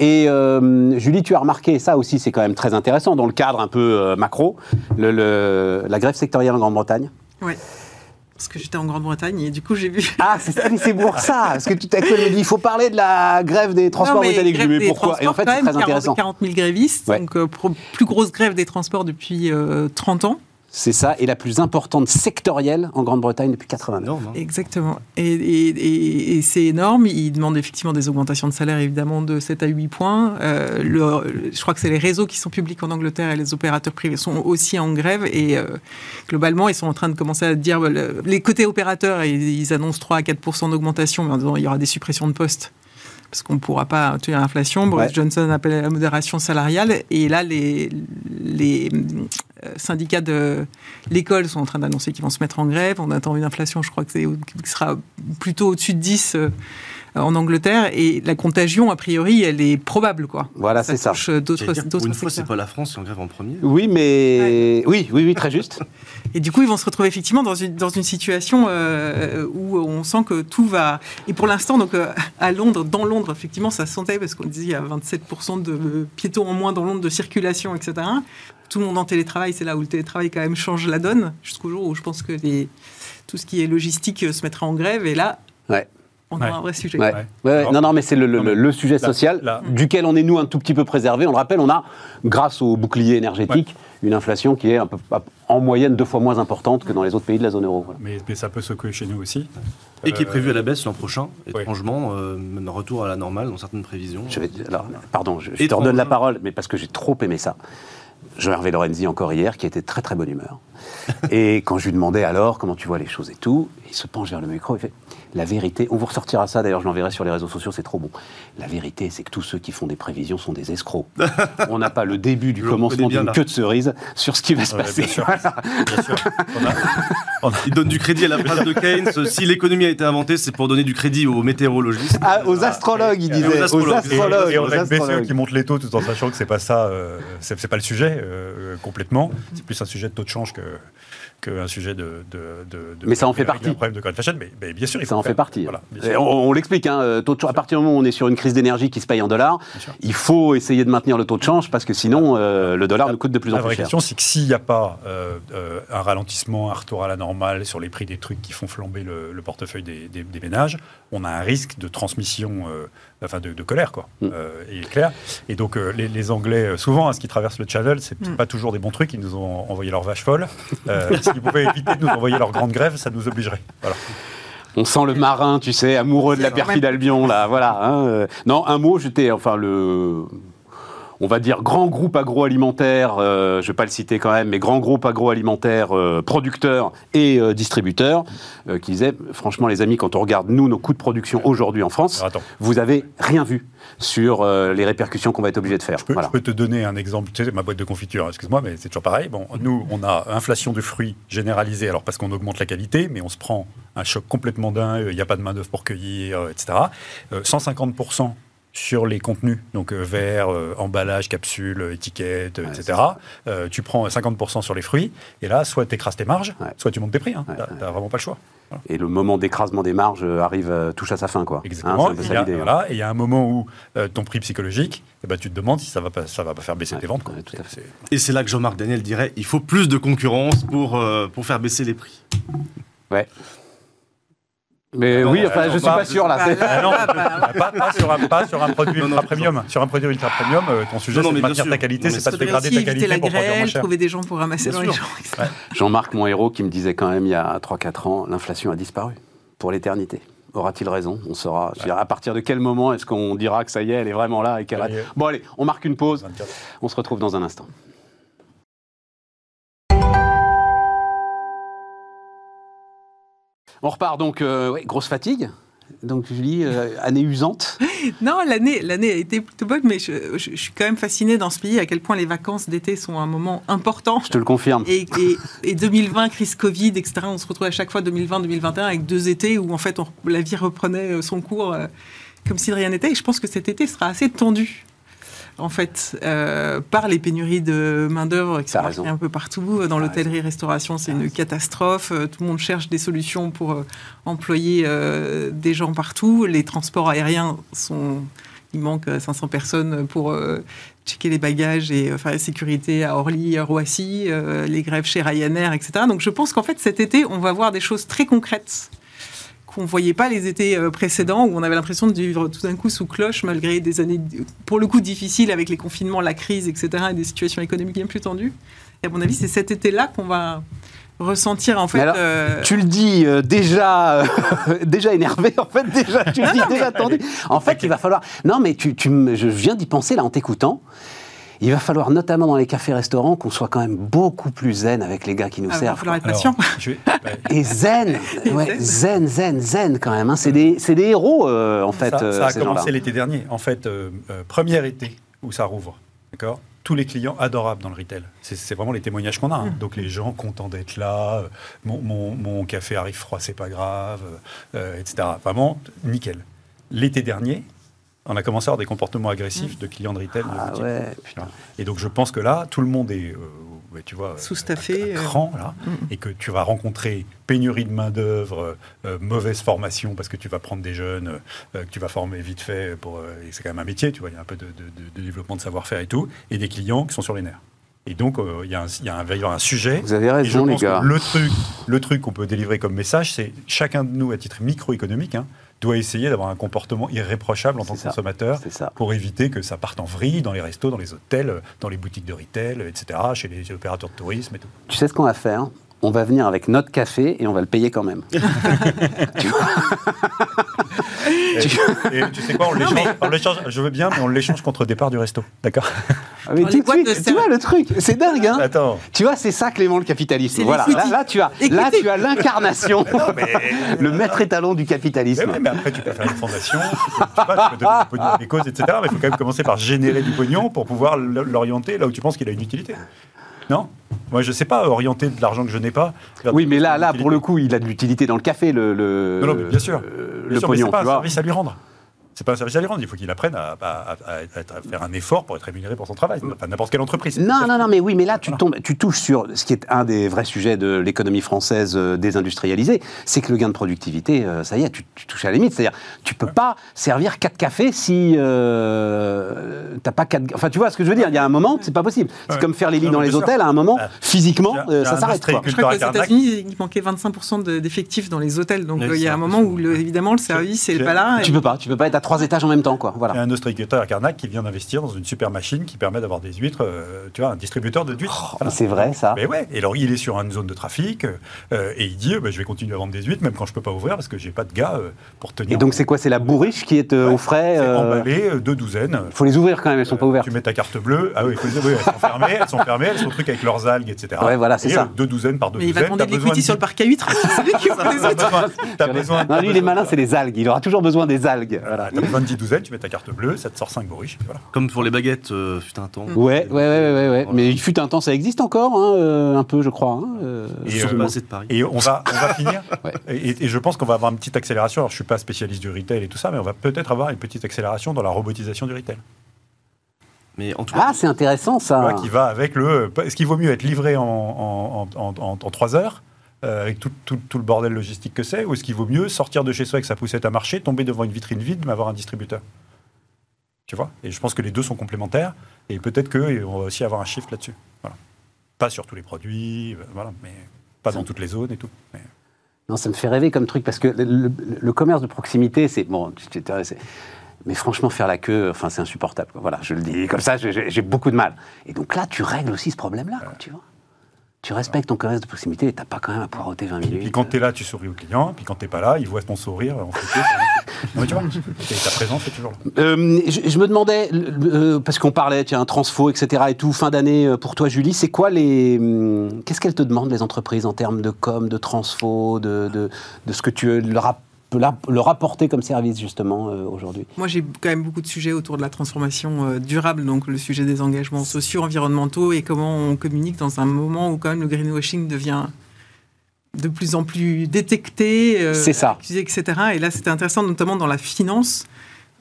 Et euh, Julie, tu as remarqué, ça aussi c'est quand même très intéressant, dans le cadre un peu euh, macro, le, la grève sectorielle en Grande-Bretagne. Oui. Parce que j'étais en Grande-Bretagne et du coup j'ai vu. Ah, c'est pour ça Parce que tout à coup, elle me dit il faut parler de la grève des transports britanniques. Mais pourquoi Et en fait, c'est très intéressant. 40 000 grévistes, donc plus grosse grève des transports depuis 30 ans. C'est ça, et la plus importante sectorielle en Grande-Bretagne depuis 89. Hein. Exactement. Et, c'est énorme. Ils demandent effectivement des augmentations de salaire, évidemment, de 7 à 8 points. Euh, je crois que c'est les réseaux qui sont publics en Angleterre et les opérateurs privés sont aussi en grève. Et euh, globalement, ils sont en train de commencer à dire les côtés opérateurs, ils annoncent 3 à 4% d'augmentation, mais en disant il y aura des suppressions de postes parce qu'on ne pourra pas tuer l'inflation. Boris Johnson appelle à la modération salariale. Et là, les, les euh, syndicats de l'école sont en train d'annoncer qu'ils vont se mettre en grève. On attend une inflation, je crois que qui sera plutôt au-dessus de 10 euh, en Angleterre et la contagion, a priori, elle est probable. Quoi. Voilà, c'est ça. D'autres, d'autres une fois, c'est pas la France qui en grève en premier. Oui, mais oui, oui, oui, très juste. et du coup, ils vont se retrouver effectivement dans une, dans une situation euh, où on sent que tout va. Et pour l'instant, donc euh, à Londres, dans Londres, effectivement, ça se sentait parce qu'on disait il y a 27% de piétons en moins dans Londres de circulation, etc. Tout le monde en télétravail, c'est là où le télétravail quand même change la donne, jusqu'au jour où je pense que les, tout ce qui est logistique se mettra en grève. Et là, ouais on a un vrai sujet. non, non, mais c'est le, sujet social duquel on est, nous, un tout petit peu préservé. On le rappelle, on a, grâce au bouclier énergétique, une inflation qui est un peu, en moyenne deux fois moins importante que dans les autres pays de la zone euro. Mais, ça peut secouer chez nous aussi. Et qui est prévu à la baisse l'an prochain, étrangement, euh, même retour à la normale dans certaines prévisions. Je vais, alors, pardon, je, je te redonne la parole, mais parce que j'ai trop aimé ça. Jean-Hervé Lorenzi encore hier, qui était très très bonne humeur. et quand je lui demandais alors comment tu vois les choses et tout, il se penche vers le micro et fait la vérité, on vous ressortira ça, d'ailleurs je l'enverrai sur les réseaux sociaux, c'est trop bon. La vérité, c'est que tous ceux qui font des prévisions sont des escrocs. on n'a pas le début du commencement d'une queue de cerise sur ce qui va se passer. Bien sûr. Il donne du crédit à la phrase de Keynes. Si l'économie a été inventée, c'est pour donner du crédit aux météorologistes. Ah, aux astrologues, il disait. Aux astrologues. Et, on a une qui monte les taux tout en sachant que c'est pas ça, euh, c'est pas le sujet euh, complètement. C'est plus un sujet de taux de change que qu'un sujet de, Mais ça en fait partie. Un problème de Grand Fashion, mais, bien sûr, il ça en fait partie. on, l'explique. Hein, euh, à partir du moment où on est sur une crise d'énergie qui se paye en dollars, il faut essayer de maintenir le taux de change parce que sinon, euh, le dollar nous coûte de plus en plus cher. La question, c'est que s'il n'y a pas euh, un ralentissement, un retour à la normale sur les prix des trucs qui font flamber le, portefeuille des, ménages, on a un risque de transmission enfin de, colère, quoi, mm. euh, et clair. Et donc euh, les, Anglais, euh, souvent, à ce qui traversent le Channel, c'est mm. pas toujours des bons trucs. Ils nous ont envoyé leur vache folle. S'ils pouvaient éviter de nous envoyer leur grande grève, ça nous obligerait. Voilà. On sent le marin, tu sais, amoureux de la perfide Albion, là, voilà. Hein, non, un mot, j'étais, enfin, le on va dire, grands groupes agroalimentaires, euh, je ne vais pas le citer quand même, mais grands groupes agroalimentaires, euh, producteurs et euh, distributeurs, qui disaient, franchement les amis, quand on regarde nous, nos coûts de production aujourd'hui en France, vous avez rien vu sur les répercussions qu'on va être obligé de faire. Je peux, te donner un exemple, tu sais, ma boîte de confiture, excuse-moi, mais c'est toujours pareil. Bon, nous, on a inflation du fruit généralisée, alors parce qu'on augmente la qualité, mais on se prend un choc complètement dingue, il n'y a pas de main-d'œuvre pour cueillir, etc. 150% sur les contenus, donc euh, verre, euh, emballage, capsule, étiquette, etc. Euh, tu prends 50% sur les fruits, et là, soit tu écrases tes marges, soit tu montes tes prix. Hein. tu n'as vraiment pas le choix. Et le moment d'écrasement des marges arrive, touche à sa fin. Quoi. Exactement. Hein, hein. et il y a un moment où ton prix psychologique, eh ben, tu te demandes si ça ne va, pas, ça va pas faire baisser tes ventes. Quoi. Et c'est là que Jean-Marc Daniel dirait il faut plus de concurrence pour, pour faire baisser les prix. Ouais. Mais oui, enfin, je suis pas sûr là. non, pas, sur un, pas, sur un, produit ultra premium. Sur un produit ultra premium, euh, ton sujet c'est de maintenir ta qualité, c'est pas de dégrader ta qualité la pour produire moins cher. trouver des gens pour ramasser dans les gens. Jean-Marc, mon héros, qui me disait quand même il y a 3-4 ans, l'inflation a disparu pour l'éternité. aura-t-il raison? On saura. À partir de quel moment est-ce qu'on dira que ça y est, elle est vraiment là et qu'elle a... Bon, allez, on marque une pause. 24. On se retrouve dans un instant. On repart donc, euh, ouais, grosse fatigue. Donc Julie, euh, année usante. Non, l'année, l'année a été plutôt bonne, mais je, je- je suis quand même fascinée dans ce pays à quel point les vacances d'été sont un moment important. Je te le confirme. Et, et- et 2020, crise Covid, etc. On se retrouve à chaque fois 2020-2021 avec deux étés où en fait on- la vie reprenait euh, son cours euh, comme si de rien n'était. Et je pense que cet été sera assez tendu. En fait, euh, par les pénuries de main-d'œuvre qui sont un peu partout. Dans l'hôtellerie-restauration, c'est une catastrophe. Euh, Tout le monde cherche des solutions pour euh, employer euh, des gens partout. Les transports aériens sont. Il manque euh, 500 personnes pour euh, checker les bagages et euh, faire la sécurité à Orly, à Roissy, euh, les grèves chez Ryanair, etc. Donc je pense qu'en fait cet été, on va voir des choses très concrètes qu'on ne voyait pas les étés euh, précédents, où on avait l'impression de vivre tout d'un coup sous cloche, malgré des années, pour le coup, difficiles avec les confinements, la crise, etc., et des situations économiques bien plus tendues. Et à mon avis, c'est cet été-là qu'on va ressentir, en fait... Alors, euh, Tu le dis euh, déjà, euh, déjà énervé, en fait, déjà, tu le dis non, déjà tendu. En fait, il va falloir. Non, mais tu, tu je viens d'y penser là en t'écoutant. Il va falloir notamment dans les cafés-restaurants qu'on soit quand même beaucoup plus zen avec les gars qui nous ah, il va servent. falloir être patient. je vais- Et zen, ouais, zen, zen, zen quand même. hein. C'est des, c'est des héros euh, en fait. ça, euh, ça a commencé l'été dernier. En fait, euh, euh, premier été où ça rouvre. D'accord tous les clients adorables dans le retail. C'est- C'est vraiment les témoignages qu'on a. hein. Donc les gens contents d'être là, mon, mon- mon café arrive froid, c'est pas grave, euh, etc. Vraiment, nickel. L'été dernier, on a commencé à avoir des comportements agressifs de clients de retail. Ah boutiques. ouais, putain. Et donc je pense que là, tout le monde est, euh, tu vois, Sous-staffé, euh. cran, là, Mm. et que tu vas rencontrer pénurie de main d'œuvre, euh, mauvaise formation parce que tu vas prendre des jeunes euh, que tu vas former vite fait pour, euh, et c'est quand même un métier, tu vois, il y a un peu de, de- de- de développement de savoir-faire et tout, et des clients qui sont sur les nerfs. Et donc euh, il y, a un- il y a un- va y avoir un sujet. Vous avez Et je raison, les gars. Le truc, le truc qu'on peut délivrer comme message, c'est chacun de nous, à titre microéconomique, hein, doit essayer d'avoir un comportement irréprochable en tant que consommateur pour éviter que ça parte en vrille dans les restos, dans les hôtels, dans les boutiques de retail, etc., chez les opérateurs de tourisme et tout. Tu sais ce qu'on va faire? On va venir avec notre café et on va le payer quand même. Et, et tu sais quoi, on l'échange, on l'échange- je veux bien, mais on l'échange contre départ du resto. D'accord? Ah, mais tout de suite, de tu vois le truc, c'est dingue, hein Attends. Tu vois, c'est ça Clément le capitalisme. C'est Voilà, là, tu as, là tu as l'incarnation, le maître étalon du Mais, capitalisme. oui, mais après, tu peux faire une fondation, tu peux, je sais pas, tu peux donner du pognon à des causes, etc. Mais il faut quand même commencer par générer du pognon pour pouvoir l'orienter là où tu penses qu'il a une utilité. Non Moi, je sais pas orienter de l'argent que je n'ai pas. Oui, mais là, là, pour le coup, il a de l'utilité dans le café, le, le, Non, bien sûr. euh, Bien le sûr, pognon, pas tu un vois. service à lui rendre. C'est pas un service à lui rendre. Il faut qu'il apprenne à, à- à- à- à faire un effort pour être rémunéré pour son travail. Enfin, n'importe quelle entreprise. Non, non, non, mais oui, mais là, tu, Voilà. tombes, tu touches sur ce qui est un des vrais sujets de l'économie française euh, désindustrialisée, c'est que le gain de productivité, euh, ça y est, tu, tu touches à la limite. C'est-à-dire, tu peux pas servir quatre cafés si euh, t'as pas quatre. Enfin, tu vois ce que je veux dire? Il y a un moment, c'est pas possible. C'est Ouais. comme faire les lits Non, dans les hôtels. À un moment, Ah. physiquement, Il y a- euh, il y a ça s'arrête. Je crois qu'aux Carnac. États-Unis, il manquait 25% de- d'effectifs dans les hôtels. Donc euh, il y a un moment où, le- évidemment, le service n'est pas là. Tu peux pas, tu peux pas être à trois étages en même temps, quoi. Il y a Voilà. un distributeur à Carnac qui vient d'investir dans une super machine qui permet d'avoir des huîtres, euh, tu vois, un distributeur de d'huîtres. Voilà. C'est vrai, ça. Mais ouais, et alors il est sur une zone de trafic euh, et il dit euh, bah, je vais continuer à vendre des huîtres même quand je peux pas ouvrir parce que j'ai pas de gars euh, pour tenir. Et donc, c'est quoi? C'est la bourriche qui est euh, Ouais, au frais C'est euh, emballé, euh, deux douzaines. Il faut les ouvrir quand même, elles sont pas Euh, ouvertes. Tu mets ta carte bleue. Ah oui, faut les- oui, elles sont fermées, elles sont fermées, elles sont trucs avec leurs algues, etc. Ouais, voilà, c'est Et, ça. euh, deux douzaines par deux Mais il va douzaines. demander de l'equity sur le parc à huîtres. C'est lui qui ouvre les autres. lui, il est malin, c'est les algues. Il aura toujours besoin des algues. Voilà. T'as besoin de 10 douzaines, tu mets ta carte bleue, ça te sort 5 bourriches. Voilà. Comme pour les baguettes, euh, fut un temps. Ouais, ouais, ouais, ouais, ouais. Voilà. Mais il fut un temps, ça existe encore, hein, euh, un peu, je crois. hein, euh, Et, Je suis euh, de Paris. Et on va, on va finir. Ouais. et, et je pense qu'on va avoir une petite accélération. Alors, je suis pas spécialiste du retail et tout ça, mais on va peut-être avoir une petite accélération dans la robotisation du retail. Mais en tout cas, Ah, c'est intéressant, ça. qui va avec le. Est-ce qu'il vaut mieux être livré en, en, en, en, en 3 heures euh, avec tout, tout, tout le bordel logistique que c'est, ou est-ce qu'il vaut mieux sortir de chez soi avec sa poussette à marcher, tomber devant une vitrine vide, mais avoir un distributeur? Tu vois? Et je pense que les deux sont complémentaires, et peut-être qu'on va aussi avoir un shift là-dessus. Voilà. Pas sur tous les produits, euh, voilà, mais pas dans toutes les zones et tout. Mais- Non, ça me fait rêver comme truc, parce que le, le- le commerce de proximité, c'est. Bon, mais franchement, faire la queue, enfin, c'est insupportable. Voilà, je le dis comme ça, j'ai beaucoup de mal. Et donc là, tu règles aussi ce problème-là, quoi, tu vois. Tu respectes ton commerce de proximité et t'as pas quand même à poireauter 20 Et minutes. puis quand tu es là, tu souris au client. Puis quand tu pas là, il voit ton sourire en photo. non, mais tu vois, et ta présence est toujours là. Euh, je, je me demandais, euh, parce qu'on parlait, tiens, transfo, etc. et tout, fin d'année euh, pour toi, Julie, c'est quoi les. hum, Qu'est-ce qu'elles te demandent, les entreprises, en termes de com, de transfo, de, de, de ce que tu leur, app- peux la- leur apporter comme service, justement, euh, aujourd'hui Moi, j'ai quand même beaucoup de sujets autour de la transformation euh, durable, donc le sujet des engagements sociaux, environnementaux et comment on communique dans un moment où quand même le greenwashing devient de plus en plus détecté, euh, C'est ça. accusé, etc. Et là, c'était intéressant, notamment dans la finance,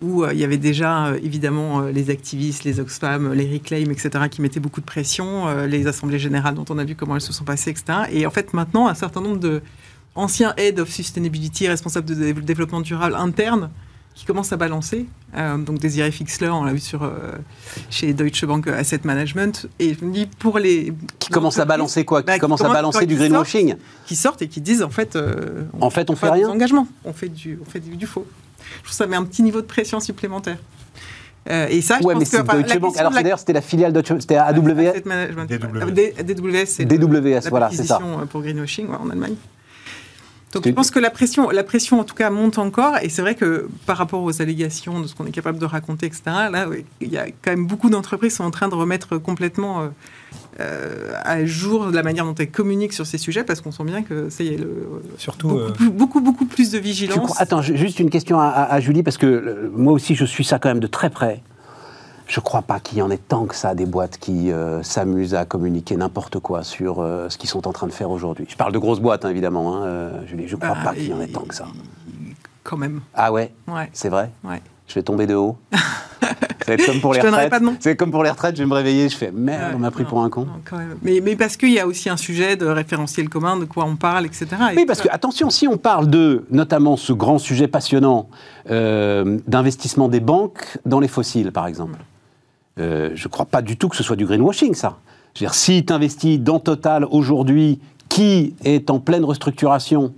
où il y avait déjà évidemment les activistes, les Oxfam, les Reclaim, etc., qui mettaient beaucoup de pression, les assemblées générales dont on a vu comment elles se sont passées, etc. Et en fait, maintenant, un certain nombre de anciens Head of Sustainability, responsables de dé- développement durable interne, qui commencent à balancer. Euh, donc Désiré Fixler, on l'a vu sur, euh, chez Deutsche Bank Asset Management. Et je me dis, pour les... Qui commence à balancer quoi? Qui Bah, qui commence à commence- balancer du sortent, greenwashing? Qui sortent et qui disent, en fait... euh, En fait, on fait des rien engagements, on fait du, on fait du, du faux. Je trouve que ça met un petit niveau de pression supplémentaire. Euh, et ça, je Ouais, pense mais que, c'est enfin, Deutsche Bank. Alors, la- d'ailleurs, c'était la filiale Deutsche c'était AWS. DWS. DWS, c'est le- DWS, voilà, c'est ça. euh, pour greenwashing ouais, en Allemagne. Donc je pense que la pression, la pression en tout cas monte encore, et c'est vrai que par rapport aux allégations de ce qu'on est capable de raconter, etc. Là, oui, il y a quand même beaucoup d'entreprises qui sont en train de remettre complètement euh, euh, à jour la manière dont elles communiquent sur ces sujets, parce qu'on sent bien que ça y est, le, Surtout, beaucoup, euh, plus, beaucoup, beaucoup plus de vigilance. crois- Attends, ju- juste une question à, à- à Julie, parce que euh, moi aussi, je suis ça quand même de très près. Je crois pas qu'il y en ait tant que ça des boîtes qui euh, s'amusent à communiquer n'importe quoi sur euh, ce qu'ils sont en train de faire aujourd'hui. Je parle de grosses boîtes, hein, évidemment, hein, euh, Julie. Je crois Bah, pas qu'il y en ait tant que ça. Quand même. Ah ouais, Ouais. c'est vrai? Ouais. Je vais tomber de haut. être comme pour Je les retraites. pas de nom. C'est comme pour les retraites, je vais me réveiller, je fais merde, Ouais, on m'a pris non, pour un con. non, quand même. Mais, mais parce qu'il y a aussi un sujet de référentiel commun, de quoi on parle, etc. Et Oui, parce que, attention, si on parle de, notamment, ce grand sujet passionnant euh, d'investissement des banques dans les fossiles, par exemple, euh, je ne crois pas du tout que ce soit du greenwashing, ça. Je veux dire, si tu investis dans Total aujourd'hui, qui est en pleine restructuration,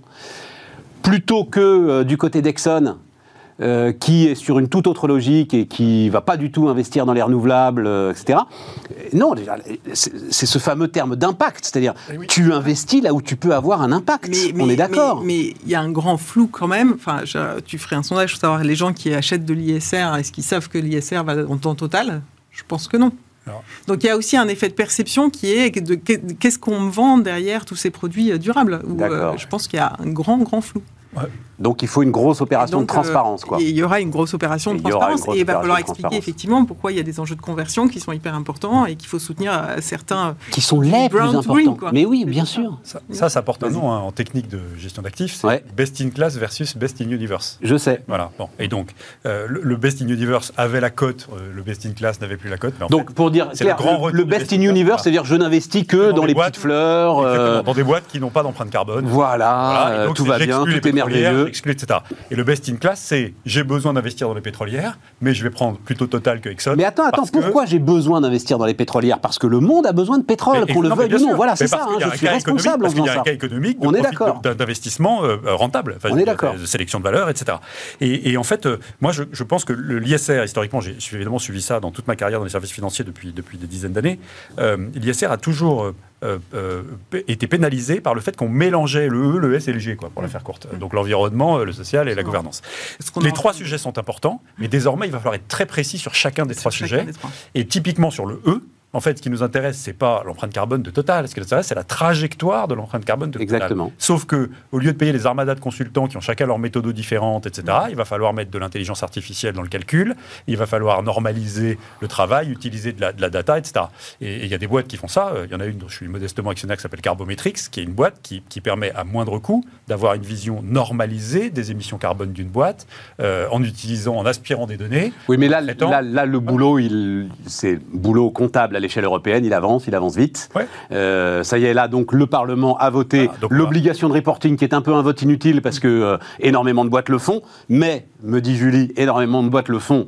plutôt que euh, du côté d'Exxon, euh, qui est sur une toute autre logique et qui va pas du tout investir dans les renouvelables, euh, etc. Non, c'est ce fameux terme d'impact, c'est-à-dire Eh oui. tu investis là où tu peux avoir un impact. On est d'accord. Mais mais il y a un grand flou quand même. Enfin, je- tu ferais un sondage pour savoir les gens qui achètent de l'ISR, est-ce qu'ils savent que l'ISR va en temps total? Je pense que non. Alors. Donc il y a aussi un effet de perception qui est de qu'est- qu'est-ce qu'on me vend derrière tous ces produits euh, durables. Où, euh, je pense qu'il y a un grand, grand flou. Donc il faut une grosse opération Donc, de transparence, euh, quoi. Il y aura une grosse opération de transparence et il va falloir expliquer effectivement pourquoi il y a des enjeux de conversion qui sont hyper importants et qu'il faut soutenir euh, certains. Qui sont les plus importants. Mais oui, bien sûr. ça, ça, ça porte un nom hein, en technique de gestion d'actifs. C'est Ouais. best in class versus best in universe. Je sais. Voilà. Bon. Et donc, euh, le, best in universe avait la cote, euh, le best in class n'avait plus la cote. Donc fait, pour dire, c'est clair, le grand le, best best in universe, c'est-à-dire je n'investis que Dans les boîtes, petites fleurs. euh, Exactement, dans des boîtes qui n'ont pas d'empreinte carbone. voilà, euh, donc, tout va bien, tout est pétrolières, etc. Et le best in class, c'est j'ai besoin d'investir dans les pétrolières, mais je vais prendre plutôt Total que Exxon. Mais attends, attends, parce que- pourquoi j'ai besoin d'investir dans les pétrolières? Parce que le monde a besoin de pétrole, qu'on le veuille ou non. sûr. Voilà, c'est parce ça, hein, y a je un suis cas responsable en économique, parce qu'il faisant y a un ça. cas économique d'investissement euh, euh, rentable, enfin, On est de- d'accord. de sélection de valeur, etc. Et, et en fait, euh, moi, je, je pense que l'ISR, historiquement, j'ai j'ai évidemment suivi ça dans toute ma carrière dans les services financiers depuis, depuis des dizaines d'années. Euh, L'ISR a toujours euh, euh, été pénalisé par le fait qu'on mélangeait le E, le S et le G, quoi, pour la faire courte. Donc l'environnement, euh, le social et la gouvernance. Les trois sujets sont importants, mais désormais, il va falloir être très précis sur chacun des sur trois chacun sujets. des trois. Et typiquement sur le E, en fait, ce qui nous intéresse, c'est pas l'empreinte carbone de Total. Ce qui nous intéresse, c'est la trajectoire de l'empreinte carbone de Total. Exactement. Sauf que, au lieu de payer les armadas de consultants qui ont chacun leur méthode différente, etc., il va falloir mettre de l'intelligence artificielle dans le calcul. Il va falloir normaliser le travail, utiliser de la, de la data, etc. Et il y a des boîtes qui font ça. Euh, Il y en a une dont je suis modestement actionnaire qui s'appelle Carbometrics, qui est une boîte qui, qui permet à moindre coût d'avoir une vision normalisée des émissions carbone d'une boîte euh, en utilisant, en aspirant des données. Oui, mais là, là, là, le boulot, il, c'est boulot comptable à l'échelle européenne, il avance, il avance vite. Ouais. Euh, ça y est, là, donc le Parlement a voté va- l'obligation de reporting, qui est un peu un vote inutile parce que euh, énormément de boîtes le font. Mais, me dit Julie, énormément de boîtes le font.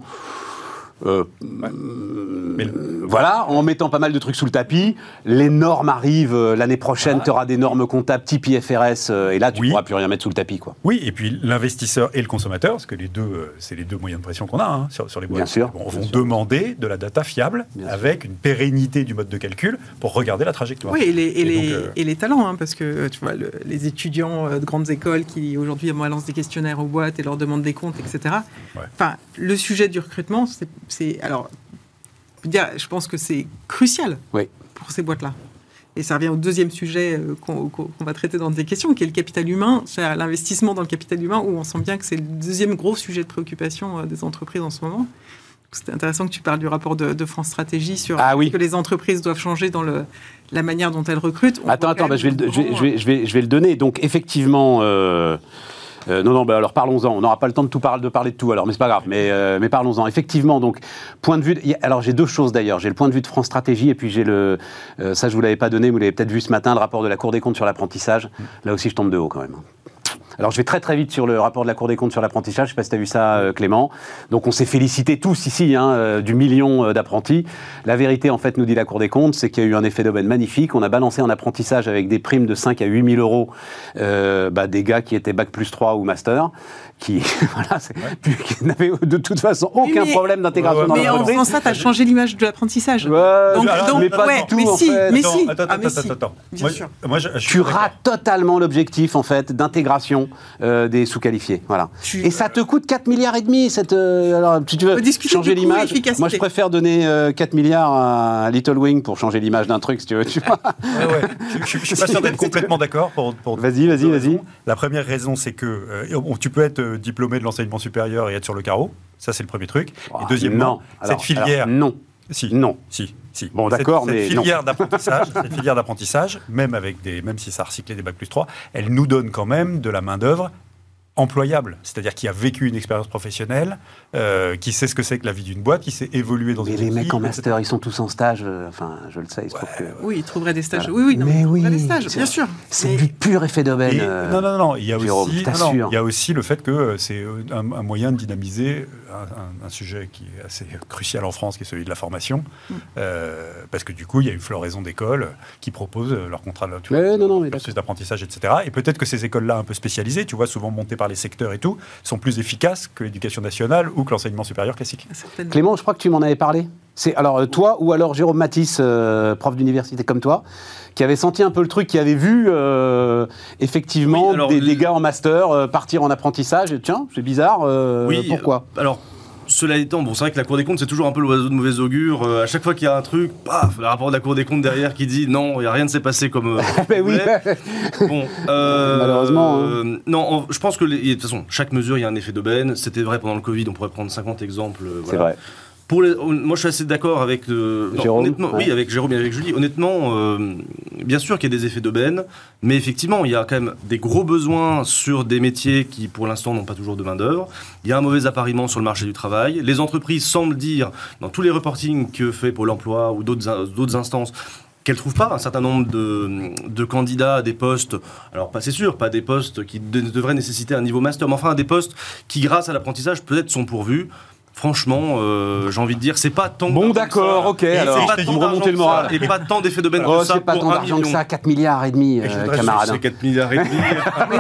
Euh, Mais euh, voilà, en mettant pas mal de trucs sous le tapis. Les normes arrivent euh, l'année prochaine, tu auras des normes comptables type IFRS, euh, et là, tu Oui. pourras plus rien mettre sous le tapis, quoi. Oui, et puis l'investisseur et le consommateur, parce que les deux, euh, c'est les deux moyens de pression qu'on a hein, sur, sur les boîtes, Bien sûr, vont, bien vont sûr. demander de la data fiable Bien sûr. avec une pérennité du mode de calcul pour regarder la trajectoire. Oui, et les, et Et les, donc, euh, et les talents, hein, parce que tu vois, le- les étudiants de grandes écoles qui aujourd'hui balancent des questionnaires aux boîtes et leur demandent des comptes, etc. Ouais. Enfin, le sujet du recrutement, c'est- c'est. Alors, je veux dire, je pense que c'est crucial Oui. pour ces boîtes-là. Et ça revient au deuxième sujet euh, qu'on va traiter dans des questions, qui est le capital humain, c'est l'investissement dans le capital humain, où on sent bien que c'est le deuxième gros sujet de préoccupation euh, des entreprises en ce moment. C'est intéressant que tu parles du rapport de, de France Stratégie sur Ah oui. que les entreprises doivent changer dans le, la manière dont elles recrutent. On Attends, attends, quand bah, je, vais même le, je, vais, grand, je, vais, je, vais, je vais le donner. Donc, effectivement, euh, euh, non, non, bah, alors parlons-en. On n'aura pas le temps de, tout parler, de parler tout, alors, mais c'est pas grave. Mais, euh, parlons-en. Effectivement, donc, point de vue. alors, j'ai deux choses d'ailleurs. J'ai le point de vue de France Stratégie, et puis j'ai le. euh, ça, je vous l'avais pas donné, vous l'avez peut-être vu ce matin, le rapport de la Cour des comptes sur l'apprentissage. Là aussi, je tombe de haut quand même. Alors je vais très très vite sur le rapport de la Cour des comptes sur l'apprentissage. Je ne sais pas si tu as vu ça, euh, Clément. Donc on s'est félicité tous ici hein, euh, du million euh, d'apprentis. La vérité, en fait, nous dit la Cour des comptes, c'est qu'il y a eu un effet d'aubaine magnifique. On a balancé en apprentissage avec des primes de 5 à 8 000 euros euh, bah, des gars qui étaient Bac plus 3 ou Master, qui, voilà, n'avaient de toute façon aucun mais- problème d'intégration Ouais, ouais, dans Mais en l'entreprise. faisant ça, tu as changé l'image de l'apprentissage. Ouais, Donc- alors, donc, mais pas du tout, mais en si, fait. mais Attends, si. attends, Ah, mais attends, si. attends. Bien Moi, sûr. moi, je, je suis Tu rates totalement l'objectif en fait d'intégration euh, des sous-qualifiés. Voilà. Tu- Et ça te coûte 4 milliards et demi cette euh, alors si tu veux changer l'image. Moi je préfère donner euh, 4 milliards à Little Wing pour changer l'image d'un truc si tu veux. tu vois. Ouais, ouais. Je, je- je suis pas sûr d'être complètement d'accord. Vas-y, vas-y, vas-y. La première raison, c'est que euh, bon, tu peux être euh, diplômé de l'enseignement supérieur et être sur le carreau. Ça, c'est le premier truc. Ah, et deuxièmement, non. Alors, cette filière. alors, non. si, Non. si, si. Bon, d'accord, mais non. filière d'apprentissage, cette filière d'apprentissage, même avec des, même si ça a recyclé des bacs plus 3, elle nous donne quand même de la main d'œuvre employable, c'est-à-dire qui a vécu une expérience professionnelle, euh, qui sait ce que c'est que la vie d'une boîte, qui sait évoluer dans Mais une les mecs en etc. master, ils sont tous en stage. euh, Enfin, je le sais, il se trouve que. Oui, ils trouveraient des stages. Voilà. Oui, oui, non, Mais ils oui, des stages, bien sûr. C'est Mais- du pur effet d'aubaine. Euh, non, non, non, il y a aussi, non, il y a aussi le fait que euh, c'est euh, un, un moyen de dynamiser un, sujet qui est assez crucial en France, qui est celui de la formation, Mm. Euh, parce que du coup, il y a une floraison d'écoles qui proposent leur contrat de tu Ouais, vois, non, non, mais cursus d'apprentissage, etc. Et peut-être que ces écoles-là, un peu spécialisées, tu vois, souvent montées par les secteurs et tout, sont plus efficaces que l'éducation nationale ou que l'enseignement supérieur classique. Clément, je crois que tu m'en avais parlé. C'est alors euh, toi ou alors Jérôme Matisse, euh, prof d'université comme toi, qui avait senti un peu le truc, qui avait vu euh, effectivement Oui, alors, des, gars en master euh, partir en apprentissage. Et, tiens, c'est bizarre. euh, Oui, pourquoi? Alors, cela étant, bon, c'est vrai que la Cour des comptes, c'est toujours un peu l'oiseau de mauvais augure. Euh, à chaque fois qu'il y a un truc, paf, le rapport de la Cour des comptes derrière qui dit non, il y a rien ne s'est passé comme. euh, Ben oui. Bon, euh, Malheureusement, hein. non, en- je pense que les- de toute façon, chaque mesure, il y a un effet d'aubaine. C'était vrai pendant le Covid. On pourrait prendre 50 exemples. euh, c'est vrai. Pour les- moi, je suis assez d'accord avec euh, non, Jérôme, honnêtement, ouais. oui, avec Jérôme et avec Julie. Honnêtement, euh, bien sûr qu'il y a des effets d'aubaine, mais effectivement, il y a quand même des gros besoins sur des métiers qui, pour l'instant, n'ont pas toujours de main d'œuvre. Il y a un mauvais appariement sur le marché du travail. Les entreprises semblent dire, dans tous les reportings que fait Pôle Emploi ou d'autres in- d'autres instances, qu'elles trouvent pas un certain nombre de, de candidats à des postes, alors pas c'est sûr, pas des postes qui de- devraient nécessiter un niveau master, mais enfin des postes qui, grâce à l'apprentissage, peut-être sont pourvus. Franchement, euh, j'ai envie de dire, c'est pas tant Bon, d'accord, ok, Et alors, c'est pas vous tant d'argent remontez le moral. Et pas tant d'effets d'aubaine Oh, que ça c'est pas tant d'argent que ça, 4 milliards et demi, euh, camarade. C'est 4 milliards et demi.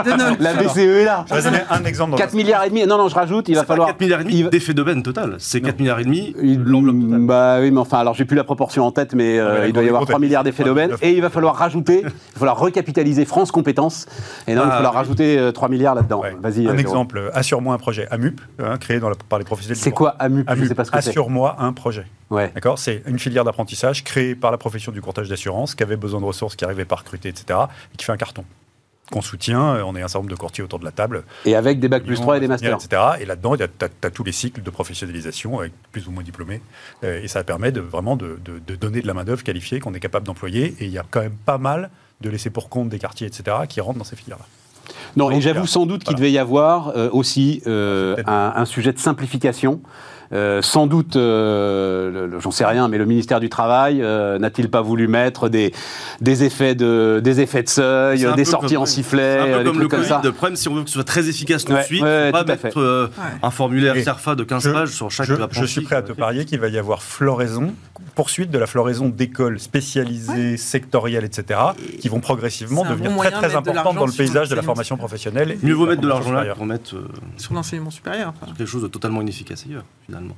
De La BCE est là. Je vais donner un exemple. dans 4 milliards et demi. Non, non, je rajoute, il va falloir. 4 milliards et demi d'effets d'aubaine total. C'est 4 milliards et demi Il- l'enveloppe totale. Bah oui, mais enfin, alors j'ai plus la proportion en tête, mais euh, il doit y avoir des 3 comptes, milliards d'effets d'aubaine, et il va falloir rajouter, il va falloir recapitaliser France Compétences, et non, il va Ah, falloir rajouter euh, 3 milliards là-dedans. Vas-y. Un exemple, assure-moi un projet AMUP, hein, créé par les professionnels. du. Quoi AMUP Je AMUP, sais pas ce que c'est. assure-moi un projet. Ouais. D'accord? C'est une filière d'apprentissage créée par la profession du courtage d'assurance qui avait besoin de ressources, qui n'arrivait pas à recruter, etc. et qui fait un carton. Qu'on soutient, euh, on est un certain nombre de courtiers autour de la table. Et avec des bacs plus 3 et des masters. etc. Et là-dedans, tu as, tous les cycles de professionnalisation avec plus ou moins diplômés. Euh, et ça permet de, vraiment de, de- de donner de la main-d'œuvre qualifiée qu'on est capable d'employer. Et il y a quand même pas mal de laissés pour compte des quartiers, etc., qui rentrent dans ces filières-là. Non, et j'avoue là, sans doute qu'il voilà. devait y avoir euh, aussi euh, un, un sujet de simplification Euh, sans doute, euh, j'en sais rien, mais le ministère du Travail euh, n'a-t-il pas voulu mettre des, des, effets, de, des effets de seuil, des sorties comme- en sifflet, un peu euh, des comme le comme Covid. ça Le problème, si on veut que ce soit très efficace tout Ouais, de suite, ouais, pas mettre euh, Ouais. un formulaire Et CERFA de 15 je- pages sur chaque je, je suis prêt à te parier qu'il va y avoir floraison, poursuite de la floraison d'écoles spécialisées, sectorielles, etc., qui vont progressivement devenir bon très très importantes dans le paysage de la formation professionnelle. Mieux vaut mettre de l'argent là qu'on mettre euh, Sur l'enseignement supérieur. enfin. quelque chose de totalement inefficace ailleurs, finalement.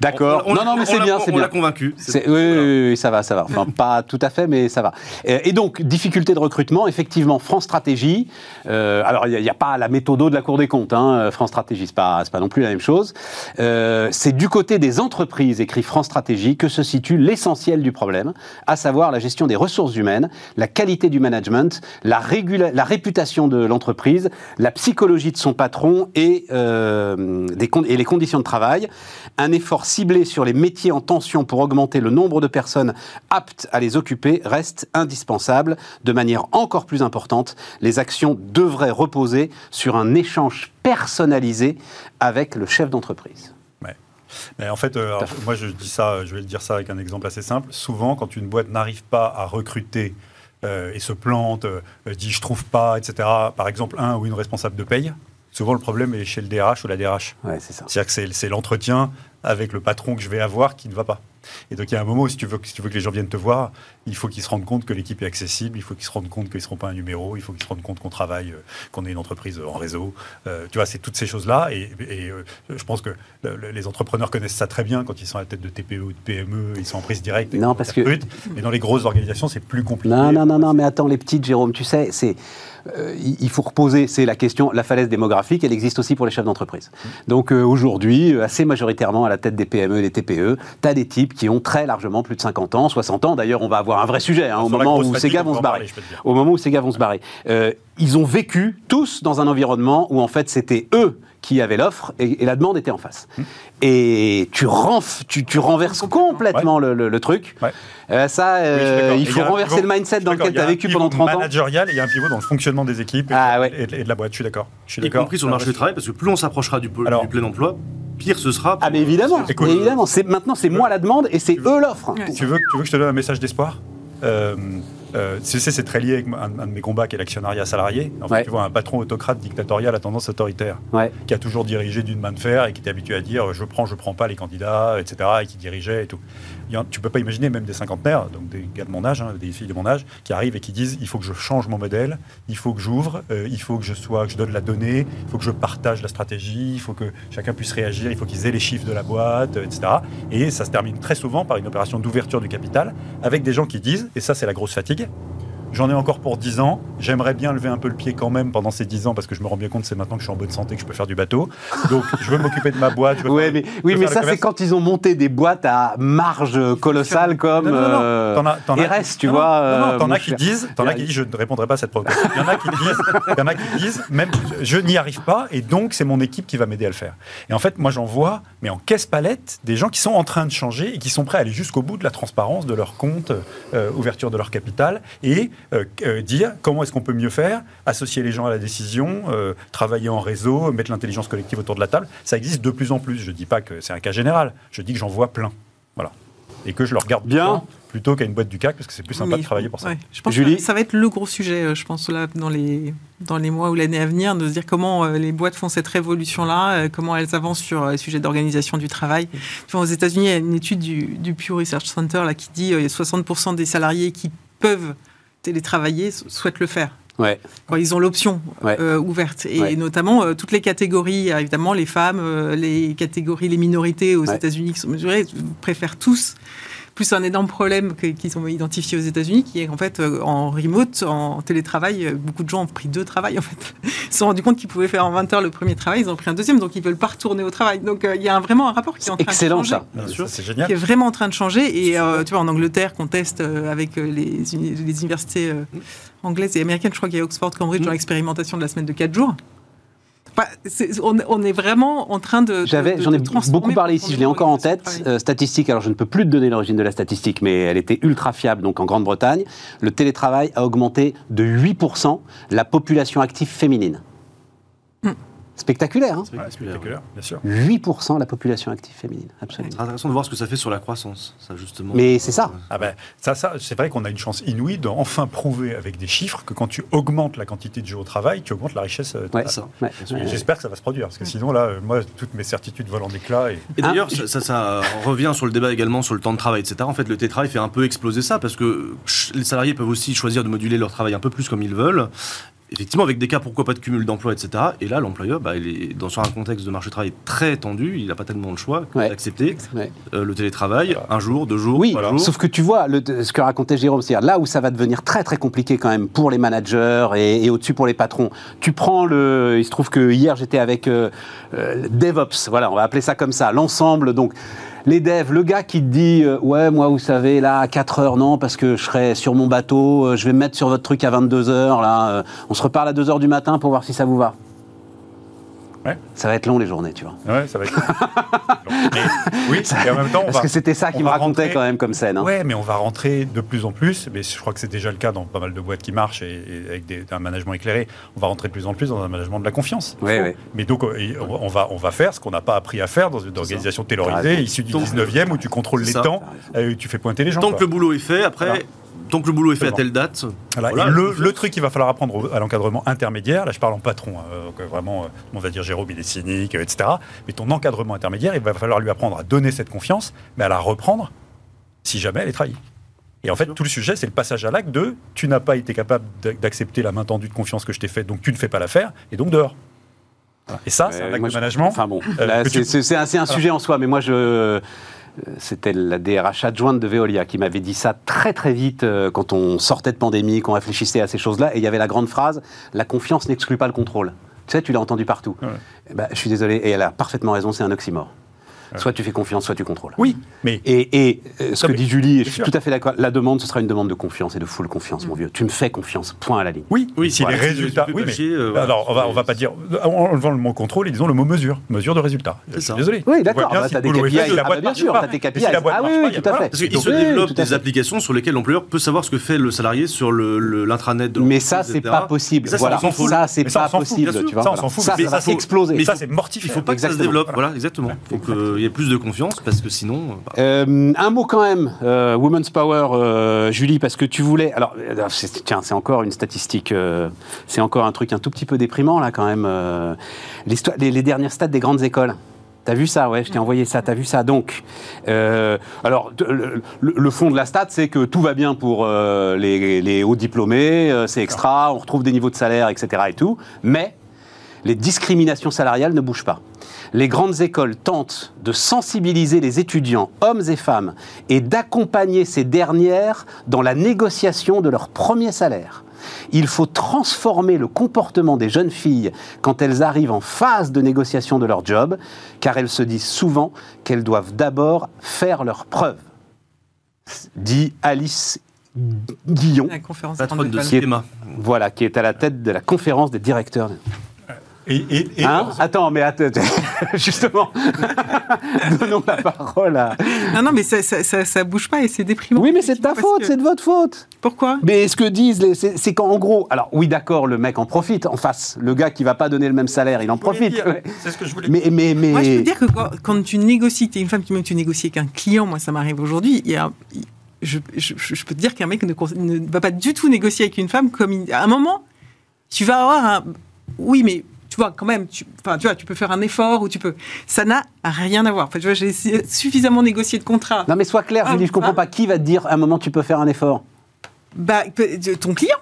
D'accord. On- on- Non, non, mais on c'est bien, c'est On bien. l'a convaincu. Oui, oui, oui, oui, ça va, ça va. Enfin, pas tout à fait, mais ça va. Euh, Et donc, difficulté de recrutement, effectivement, France Stratégie. euh, alors, il n'y a, pas la méthode de la Cour des comptes. hein, France Stratégie, c'est pas, c'est pas non plus la même chose. Euh, c'est du côté des entreprises, écrit France Stratégie, que se situe l'essentiel du problème, à savoir la gestion des ressources humaines, la qualité du management, la, régula- la réputation de l'entreprise, la psychologie de son patron et, euh, des con- et les conditions de travail. Un effort ciblé sur les métiers en tension pour augmenter le nombre de personnes aptes à les occuper reste indispensable. De manière encore plus importante, les actions devraient reposer sur un échange personnalisé avec le chef d'entreprise. Mais en fait, euh, alors, moi je dis ça, je vais le dire ça avec un exemple assez simple. Souvent, quand une boîte n'arrive pas à recruter euh, et se plante, euh, dit je trouve pas, etc. Par exemple, un ou une responsable de paye. Souvent, le problème est chez le DRH ou la DRH. Ouais, c'est ça. C'est-à-dire que c'est l'entretien avec le patron que je vais avoir qui ne va pas. Et donc il y a un moment où si tu veux, que- si tu veux que les gens viennent te voir, il faut qu'ils se rendent compte que l'équipe est accessible, il faut qu'ils se rendent compte qu'ils ne seront pas un numéro, il faut qu'ils se rendent compte qu'on travaille, euh, qu'on est une entreprise en réseau. Euh, tu vois, c'est toutes ces choses-là. Et, et, euh, je pense que le- le- les entrepreneurs connaissent ça très bien quand ils sont à la tête de TPE ou de PME, ils sont en prise directe. Non, parce que-. Mais dans les grosses organisations, c'est plus compliqué. Non, non, non, non, mais attends, les petites, Jérôme, tu sais, c'est, euh, il faut reposer, c'est la question, la falaise démographique, elle existe aussi pour les chefs d'entreprise. Donc euh, aujourd'hui, euh, assez majoritairement à la tête des PME et des TPE, tu as des types qui ont très largement plus de 50 ans, 60 ans. D'ailleurs, on va avoir un vrai sujet hein, au moment où ces gars on vont se barrer. Au moment où ces gars vont se barrer. Euh, ils ont vécu tous dans un environnement où en fait c'était eux qui avaient l'offre et, et la demande était en face. Mmh. Et tu, renf- tu, tu renverses complètement le, le- le truc. Ouais. Euh, ça, euh, il faut renverser pivot- le mindset dans lequel tu as vécu pendant 30 ans. managérial et il y a un pivot dans le fonctionnement des équipes et, Ah ouais. et de- et de la boîte. Je suis d'accord. Je suis Y d'accord. compris sur le marché du travail, parce que plus on s'approchera du, du plein emploi, pire ce sera. pour- Ah mais évidemment, Écoute, mais évidemment, c'est maintenant c'est moi la demande et c'est eux l'offre. Ouais. Tu veux, tu veux que je te donne un message d'espoir? Euh, euh, tu sais, c'est très lié avec un, un de mes combats qui est l'actionnariat salarié. En fait, Ouais. tu vois, un patron autocrate dictatorial à tendance autoritaire, Ouais. qui a toujours dirigé d'une main de fer et qui était habitué à dire je prends, je prends pas les candidats, etc. et qui dirigeait et tout. Y tu peux pas imaginer même des cinquantenaires, donc des gars de mon âge, hein, des filles de mon âge, qui arrivent et qui disent il faut que je change mon modèle, il faut que j'ouvre, euh, il faut que je sois, que je donne la donnée, il faut que je partage la stratégie, il faut que chacun puisse réagir, il faut qu'ils aient les chiffres de la boîte, euh, etc. Et ça se termine très souvent par une opération d'ouverture du capital avec des gens qui disent, et ça c'est la grosse fatigue, J'en ai encore pour 10 ans. J'aimerais bien lever un peu le pied quand même pendant ces 10 ans parce que je me rends bien compte, c'est maintenant que je suis en bonne santé que je peux faire du bateau. Donc, je veux m'occuper de ma boîte. je veux Ouais, faire- mais, oui, mais ça, c'est quand ils ont monté des boîtes à marge colossale comme Non, non, non, euh, RS, tu vois. T'en as qui disent, t'en as qui disent, je ne répondrai pas à cette provocation. Il y en a qui disent, y en a qui disent, même je n'y arrive pas, et donc c'est mon équipe qui va m'aider à le faire. Et en fait, moi j'en vois, mais en caisse palette, des gens qui sont en train de changer et qui sont prêts à aller jusqu'au bout de la transparence de leur compte, euh, ouverture de leur capital, et euh, euh, dire comment est-ce qu'on peut mieux faire, associer les gens à la décision, euh, travailler en réseau, mettre l'intelligence collective autour de la table. Ça existe de plus en plus. Je dis pas que c'est un cas général. Je dis que j'en vois plein. Voilà. Et que je le regarde Bien. plutôt qu'à une boîte du CAC parce que c'est plus sympa Mais de travailler pour ça. ouais, je pense Julie que ça va être le gros sujet, je pense, là, dans les, dans les mois ou l'année à venir, de se dire comment euh, les boîtes font cette révolution-là, euh, comment elles avancent sur euh, les sujets d'organisation du travail. Vois, aux États-Unis, il y a une étude du, du Pew Research Center là, qui dit qu'il y a 60% des salariés qui peuvent télétravailler souhaitent le faire. Ouais. Quand ils ont l'option Ouais. euh, ouverte. Et Ouais. notamment euh, toutes les catégories, évidemment les femmes, euh, les catégories, les minorités aux. États-Unis qui sont mesurées, préfèrent tous. Plus un énorme problème qu'ils ont identifié aux États-Unis, qui est qu'en fait, euh, en remote, en télétravail, euh, beaucoup de gens ont pris deux travails. En fait. Ils se sont rendus compte qu'ils pouvaient faire en 20 heures le premier travail, ils ont pris un deuxième, donc ils veulent pas retourner au travail. Donc euh, il y a un- vraiment un rapport qui est en train Excellent de changer ça. Bien sûr. C'est qui génial. est vraiment en train de changer. Et euh, tu vois, en Angleterre, qu'on teste avec les, uni- les universités euh, anglaises et américaines, je crois qu'il y a Oxford, Cambridge, Mm. dans l'expérimentation de la semaine de 4 jours. Enfin, on, on est vraiment en train de. J'avais, j'en ai beaucoup parlé ici, je l'ai encore en tête. Euh, statistique, alors je ne peux plus te donner l'origine de la statistique, mais elle était ultra fiable. Donc en Grande-Bretagne, le télétravail a augmenté de 8% la population active féminine. Spectaculaire, hein Ouais, spectaculaire, bien sûr. 8% de la population active féminine, C'est absolument. très intéressant de voir ce que ça fait sur la croissance, ça justement. Mais c'est ça. Ah ben, ça, ça c'est vrai qu'on a une chance inouïe d'enfin prouver avec des chiffres que quand tu augmentes la quantité de gens au travail, tu augmentes la richesse. euh, Ouais. C'est ça. J'espère que ça va se produire, parce que sinon, là, moi, toutes mes certitudes volent en éclats. Et... Et Ah, d'ailleurs, je- ça, ça- ça revient sur le débat également sur le temps de travail, etc. En fait, le télétravail fait un peu exploser ça parce que les salariés peuvent aussi choisir de moduler leur travail un peu plus comme ils veulent. Effectivement, avec des cas, pourquoi pas de cumul d'emploi, etc. Et là, l'employeur, bah, il est dans sur un contexte de marché du travail très tendu, il n'a pas tellement le choix Ouais. d'accepter Ouais. euh, le télétravail un jour, deux jours, Oui, trois jours. sauf que tu vois, le- ce que racontait Jérôme, c'est-à-dire là où ça va devenir très très compliqué quand même pour les managers et, et au-dessus pour les patrons. Tu prends le, il se trouve que hier j'étais avec euh, euh, DevOps, voilà, on va appeler ça comme ça, l'ensemble. Donc les devs, le gars qui te dit, euh, ouais, moi vous savez là à 4 heures non parce que je serai sur mon bateau, euh, je vais me mettre sur votre truc à 22 heures là, euh, on se reparle à 2 heures du matin pour voir si ça vous va. Ouais. Ça va être long les journées, tu vois. Ouais, ça va être. Mais, oui, et en même temps, on Parce va. que c'était ça qui me racontait rentrer- quand même comme scène. hein. Ouais, mais on va rentrer de plus en plus, mais je crois que c'est déjà le cas dans pas mal de boîtes qui marchent et, et avec des- un management éclairé. On va rentrer de plus en plus dans un management de la confiance. Ouais, ouais. Mais donc, euh, et on va, on va faire ce qu'on n'a pas appris à faire dans une organisation taylorisée, issue du Donc, 19e, où tu contrôles les ça. temps, euh, où tu fais pointer les gens. Tant quoi. que le boulot est fait, après, Voilà. Tant que le boulot est fait à telle date, Voilà. voilà, Et le, truc qu'il va falloir apprendre à l'encadrement intermédiaire, là je parle en patron, hein, euh, donc, vraiment, euh, on va dire Jérôme il est cynique, euh, etc. Mais ton encadrement intermédiaire, il va falloir lui apprendre à donner cette confiance, mais à la reprendre si jamais elle est trahie. Et en fait, tout le sujet, c'est le passage à l'acte de tu n'as pas été capable d'a- d'accepter la main tendue de confiance que je t'ai faite, donc tu ne fais pas l'affaire, et donc dehors. Voilà. Et ça, c'est un acte moi, de je- management. Enfin bon, euh, c'est tu- un, sujet en soi, mais moi je. Euh, C'était la DRH adjointe de Veolia qui m'avait dit ça très très vite euh, quand on sortait de pandémie, qu'on réfléchissait à ces choses-là. Et il y avait la grande phrase la confiance n'exclut pas le contrôle. Tu sais, tu l'as entendu partout. Ouais. Eh ben, je suis désolé, et elle a parfaitement raison, c'est un oxymore. Soit tu fais confiance, soit tu contrôles. Oui, mais Et, et, euh, ce que mais- dit Julie, et je suis sûr. tout à fait d'accord, la demande, ce sera une demande de confiance et de full confiance, mon vieux. Tu me fais confiance, point à la ligne. Oui, Oui, si voilà, les résultats. Oui, mais euh, voilà. alors on va on va pas dire en enlevant le mot contrôle et disons le mot mesure, mesure de résultat. Je suis ça. désolé. Oui, d'accord, bah, si t'as des KPI. Ah, bah, bien sûr, pas. t'as tes KPI. Ah oui, tout à fait. Parce qu'il se développe des applications sur lesquelles l'employeur peut savoir ce que fait le salarié sur l'intranet de Mais ça, c'est pas possible. Ça, ça, voilà. on s'en fout. Ça, c'est pas on s'en fout, possible. Ça, on s'en fout. Ça, ça va. Mais ça, c'est mortifère. Il faut pas que ça se développe, voilà, exactement. Il y ait plus de confiance parce que sinon. bah, Euh, un mot quand même, euh, Women's Power, euh, Julie, parce que tu voulais. Alors, euh, c'est- tiens, c'est encore une statistique, euh, c'est encore un truc un tout petit peu déprimant là quand même. euh, l'histoire, les, les dernières stats des grandes écoles. T'as vu ça, ouais, je t'ai envoyé ça, t'as vu ça? Donc, euh, alors, le, le- le fond de la stat, c'est que tout va bien pour euh, les, les hauts diplômés, euh, c'est extra, on retrouve des niveaux de salaire, etc. et tout, mais les discriminations salariales ne bougent pas. Les grandes écoles tentent de sensibiliser les étudiants, hommes et femmes, et d'accompagner ces dernières dans la négociation de leur premier salaire. Il faut transformer le comportement des jeunes filles quand elles arrivent en phase de négociation de leur job, car elles se disent souvent qu'elles doivent d'abord faire leurs preuves. Dit Alice Guillon, La conférence patronne de Grande cinéma. voilà, qui est à la tête de la conférence des directeurs. Et, et- et- Hein? Attends, mais attends, justement, donnons la parole à. Non, non, mais ça, ça, ça, ça bouge pas et c'est déprimant. Oui, mais c'est de ta faute, c'est de votre faute. Pourquoi? Mais ce que disent, les- c'est qu'en en gros, alors oui, d'accord, le mec en profite en face. Le gars qui va pas donner le même salaire, il en profite. C'est ce que je voulais Mais, mais, mais. Moi, je peux dire que quand, quand tu négocies, tu es une femme qui même tu négocies avec un client, moi ça m'arrive aujourd'hui, il y a- je, je- je peux te dire qu'un mec ne, va pas du tout négocier avec une femme comme il- à un moment, tu vas avoir un. Oui, mais tu vois, quand même, tu, enfin, tu vois, tu peux faire un effort ou tu peux. Ça n'a rien à voir. Enfin, tu vois, j'ai suffisamment négocié de contrats. Non, mais sois clair, Ah, Julie, je comprends ah. pas. Qui va te dire à un moment tu peux faire un effort? Bah, ton client.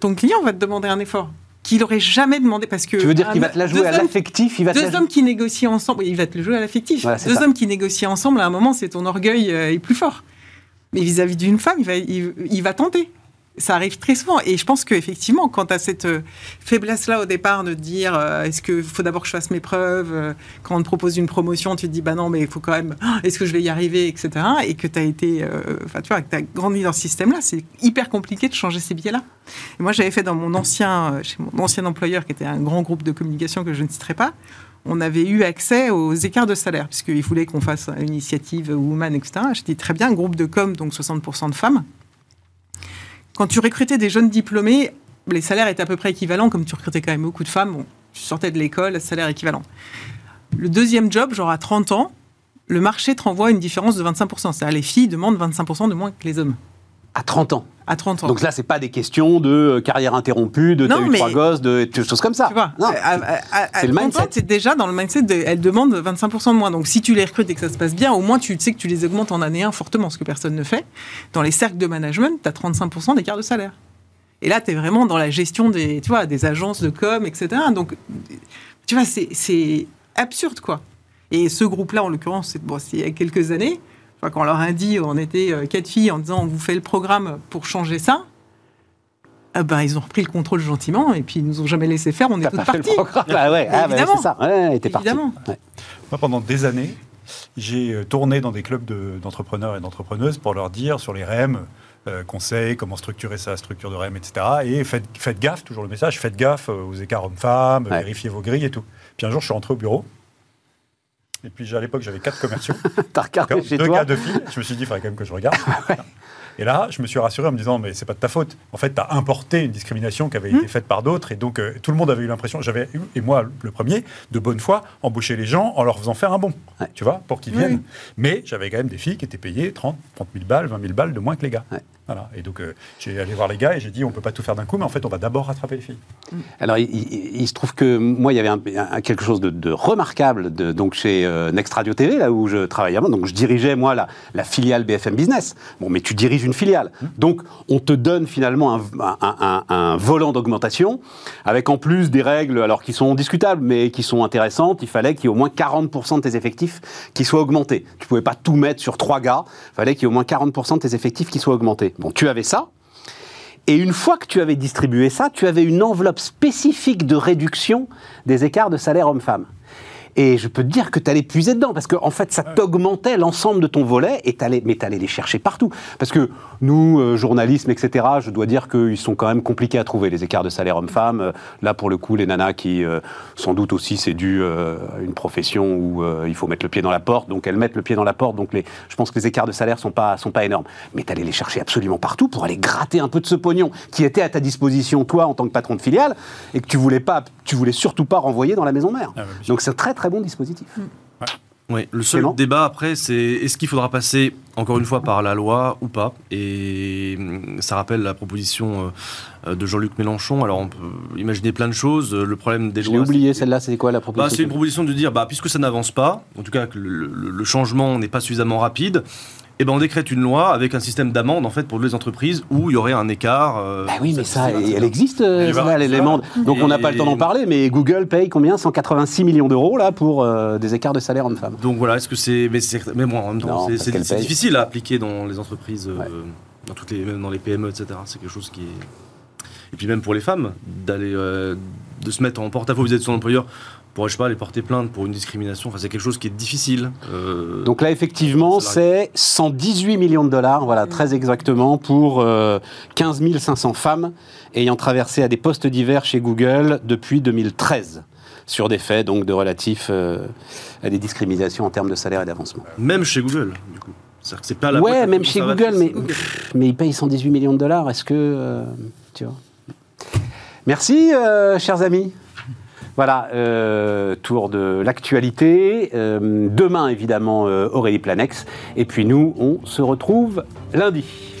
Ton client va te demander un effort qu'il aurait jamais demandé parce que. Tu veux dire qu'il va te la jouer à l'affectif la Deux hommes qui négocient ensemble, il va te le jouer à l'affectif. Voilà, Deux ça. hommes qui négocient ensemble, à un moment, c'est ton orgueil euh, est plus fort. Mais vis-à-vis d'une femme, il va, il, il va tenter. Ça arrive très souvent. Et je pense qu'effectivement, quand as cette euh, faiblesse-là au départ de dire euh, est-ce qu'il faut d'abord que je fasse mes preuves euh, Quand on te propose une promotion, tu te dis bah non, mais il faut quand même est-ce que je vais y arriver, etc. Et que tu as été. Enfin, tu vois, que tu as grandi dans ce système-là, c'est hyper compliqué de changer ces biais-là. Moi, j'avais fait dans mon ancien, chez mon ancien employeur, qui était un grand groupe de communication que je ne citerai pas, on avait eu accès aux écarts de salaire, puisqu'il voulait qu'on fasse une initiative Woman, etc. Je dis très bien, groupe de com, donc 60% de femmes. Quand tu recrutais des jeunes diplômés, les salaires étaient à peu près équivalents, comme tu recrutais quand même beaucoup de femmes. Bon, tu sortais de l'école, salaire équivalent. Le deuxième job, genre à 30 ans, le marché te renvoie une différence de 25%. C'est-à-dire les filles demandent 25% de moins que les hommes. À 30 ans. À 30 ans. Donc là, c'est pas des questions de euh, carrière interrompue, de t'as eu trois gosses, de, choses comme ça. Tu vois, Non. à, à- c'est le 30 ans, mindset. t'es déjà dans le mindset de, elles demandent 25% de moins. Donc si tu les recrutes et que ça se passe bien, au moins tu sais que tu les augmentes en année 1 fortement, ce que personne ne fait. Dans les cercles de management, tu as 35% d'écart de salaire. Et là, tu es vraiment dans la gestion des, tu vois, des agences de com, etc. Donc, tu vois, c'est- c'est absurde, quoi. Et ce groupe-là, en l'occurrence, c'est bon, c'est il y a quelques années. Enfin, quand on leur a dit, on était euh, quatre filles en disant, on vous fait le programme pour changer ça. Ah bah, ils ont repris le contrôle gentiment et puis ils nous ont jamais laissé faire. On est T'as toutes pas fait le parties. programme Ah ouais, ah, bah, Évidemment. c'est ça. Ouais. Évidemment. Ouais. Moi, pendant des années, j'ai euh, tourné dans des clubs de- d'entrepreneurs et d'entrepreneuses pour leur dire sur les REM, euh, conseils, comment structurer sa structure de REM, etc. Et faites, faites gaffe, toujours le message, faites gaffe euh, aux écarts hommes-femmes, Ouais. vérifiez vos grilles et tout. Puis un jour, je suis rentré au bureau. Et puis à l'époque, j'avais quatre commerciaux. T'as regardé chez deux toi. gars, deux filles. Je me suis dit, il faudrait quand même que je regarde. Et là, je me suis rassuré en me disant, mais c'est pas de ta faute. En fait, tu as importé une discrimination qui avait Mmh. été faite par d'autres. Et donc, euh, tout le monde avait eu l'impression, j'avais eu, et moi le premier, de bonne foi, embaucher les gens en leur faisant faire un bon. Ouais. Tu vois, pour qu'ils Oui, viennent. Mais j'avais quand même des filles qui étaient payées 30, 30 000 balles, 20 000 balles de moins que les gars. Ouais. Voilà. Et donc, euh, j'ai allé voir les gars et j'ai dit, on peut pas tout faire d'un coup, mais en fait, on va d'abord rattraper les filles. Alors, il, il- il se trouve que moi, il y avait un- un- quelque chose de, de remarquable de, donc chez euh, Next Radio TV, là où je travaillais avant. Donc, je dirigeais, moi, la, la filiale BFM Business. Bon, mais tu diriges une filiale. Donc, on te donne finalement un, un- volant d'augmentation, avec en plus des règles, alors qui sont discutables, mais qui sont intéressantes. Il fallait qu'il y ait au moins 40% de tes effectifs qui soient augmentés. Tu pouvais pas tout mettre sur trois gars. Il fallait qu'il y ait au moins 40% de tes effectifs qui soient augmentés. Bon, tu avais ça. Et une fois que tu avais distribué ça, tu avais une enveloppe spécifique de réduction des écarts de salaire homme-femme. Et je peux te dire que tu allais puiser dedans, parce qu'en en fait, ça t'augmentait l'ensemble de ton volet, et t'allais, mais tu allais les chercher partout. Parce que nous, euh, journalisme, etc., je dois dire qu'ils sont quand même compliqués à trouver, les écarts de salaire homme-femme. Euh, Là, pour le coup, les nanas qui, euh, sans doute aussi, c'est dû euh, à une profession où euh, il faut mettre le pied dans la porte, donc elles mettent le pied dans la porte, donc les, je pense que les écarts de salaire sont pas, sont pas énormes. Mais tu allais les chercher absolument partout pour aller gratter un peu de ce pognon qui était à ta disposition, toi, en tant que patron de filiale, et que tu voulais pas, tu voulais surtout pas renvoyer dans la maison mère. Ah sûr. donc c'est un très très bon dispositif. Oui, le seul débat après, c'est est-ce qu'il faudra passer encore une fois par la loi ou pas? Et hum, ça rappelle la proposition euh, de Jean-Luc Mélenchon. Alors on peut imaginer plein de choses. Le problème des Je lois. oublié, c'est- celle-là, c'est quoi la Bah, proposition c'est une proposition de dire, bah, puisque ça n'avance pas, en tout cas que le, le- le changement n'est pas suffisamment rapide, eh ben on décrète une loi avec un système d'amende en fait pour les entreprises où il y aurait un écart. euh, Bah oui, mais ça, elle existe, euh, celle-là, l'élément. Donc on n'a pas le temps d'en parler, mais Google paye combien? 186 millions d'euros là pour euh, des écarts de salaire homme-femme. Donc voilà, est-ce que c'est mais, c'est- mais bon, en même temps, c'est- difficile à appliquer dans les entreprises, euh, Ouais. dans toutes les, même dans les PME, etc. C'est quelque chose qui est et puis même pour les femmes d'aller euh, de se mettre en porte-à-faux vis-à-vis de son employeur pour je sais pas aller porter plainte pour une discrimination. Enfin, c'est quelque chose qui est difficile. euh, Donc là, effectivement, c'est 118 millions de dollars, voilà, très exactement, pour euh, 15 500 femmes ayant traversé à des postes divers chez Google depuis 2013, sur des faits donc de relatifs euh, à des discriminations en termes de salaire et d'avancement. même chez Google, du coup. C'est-à-dire que c'est pas la Ouais, même chez Google, mais, pff, mais ils payent 118 millions de dollars. Est-ce que. euh, tu vois Merci, euh, chers amis. Voilà, euh, tour de l'actualité. Euh, demain, évidemment, euh, Aurélie Planex. Et puis nous, on se retrouve lundi.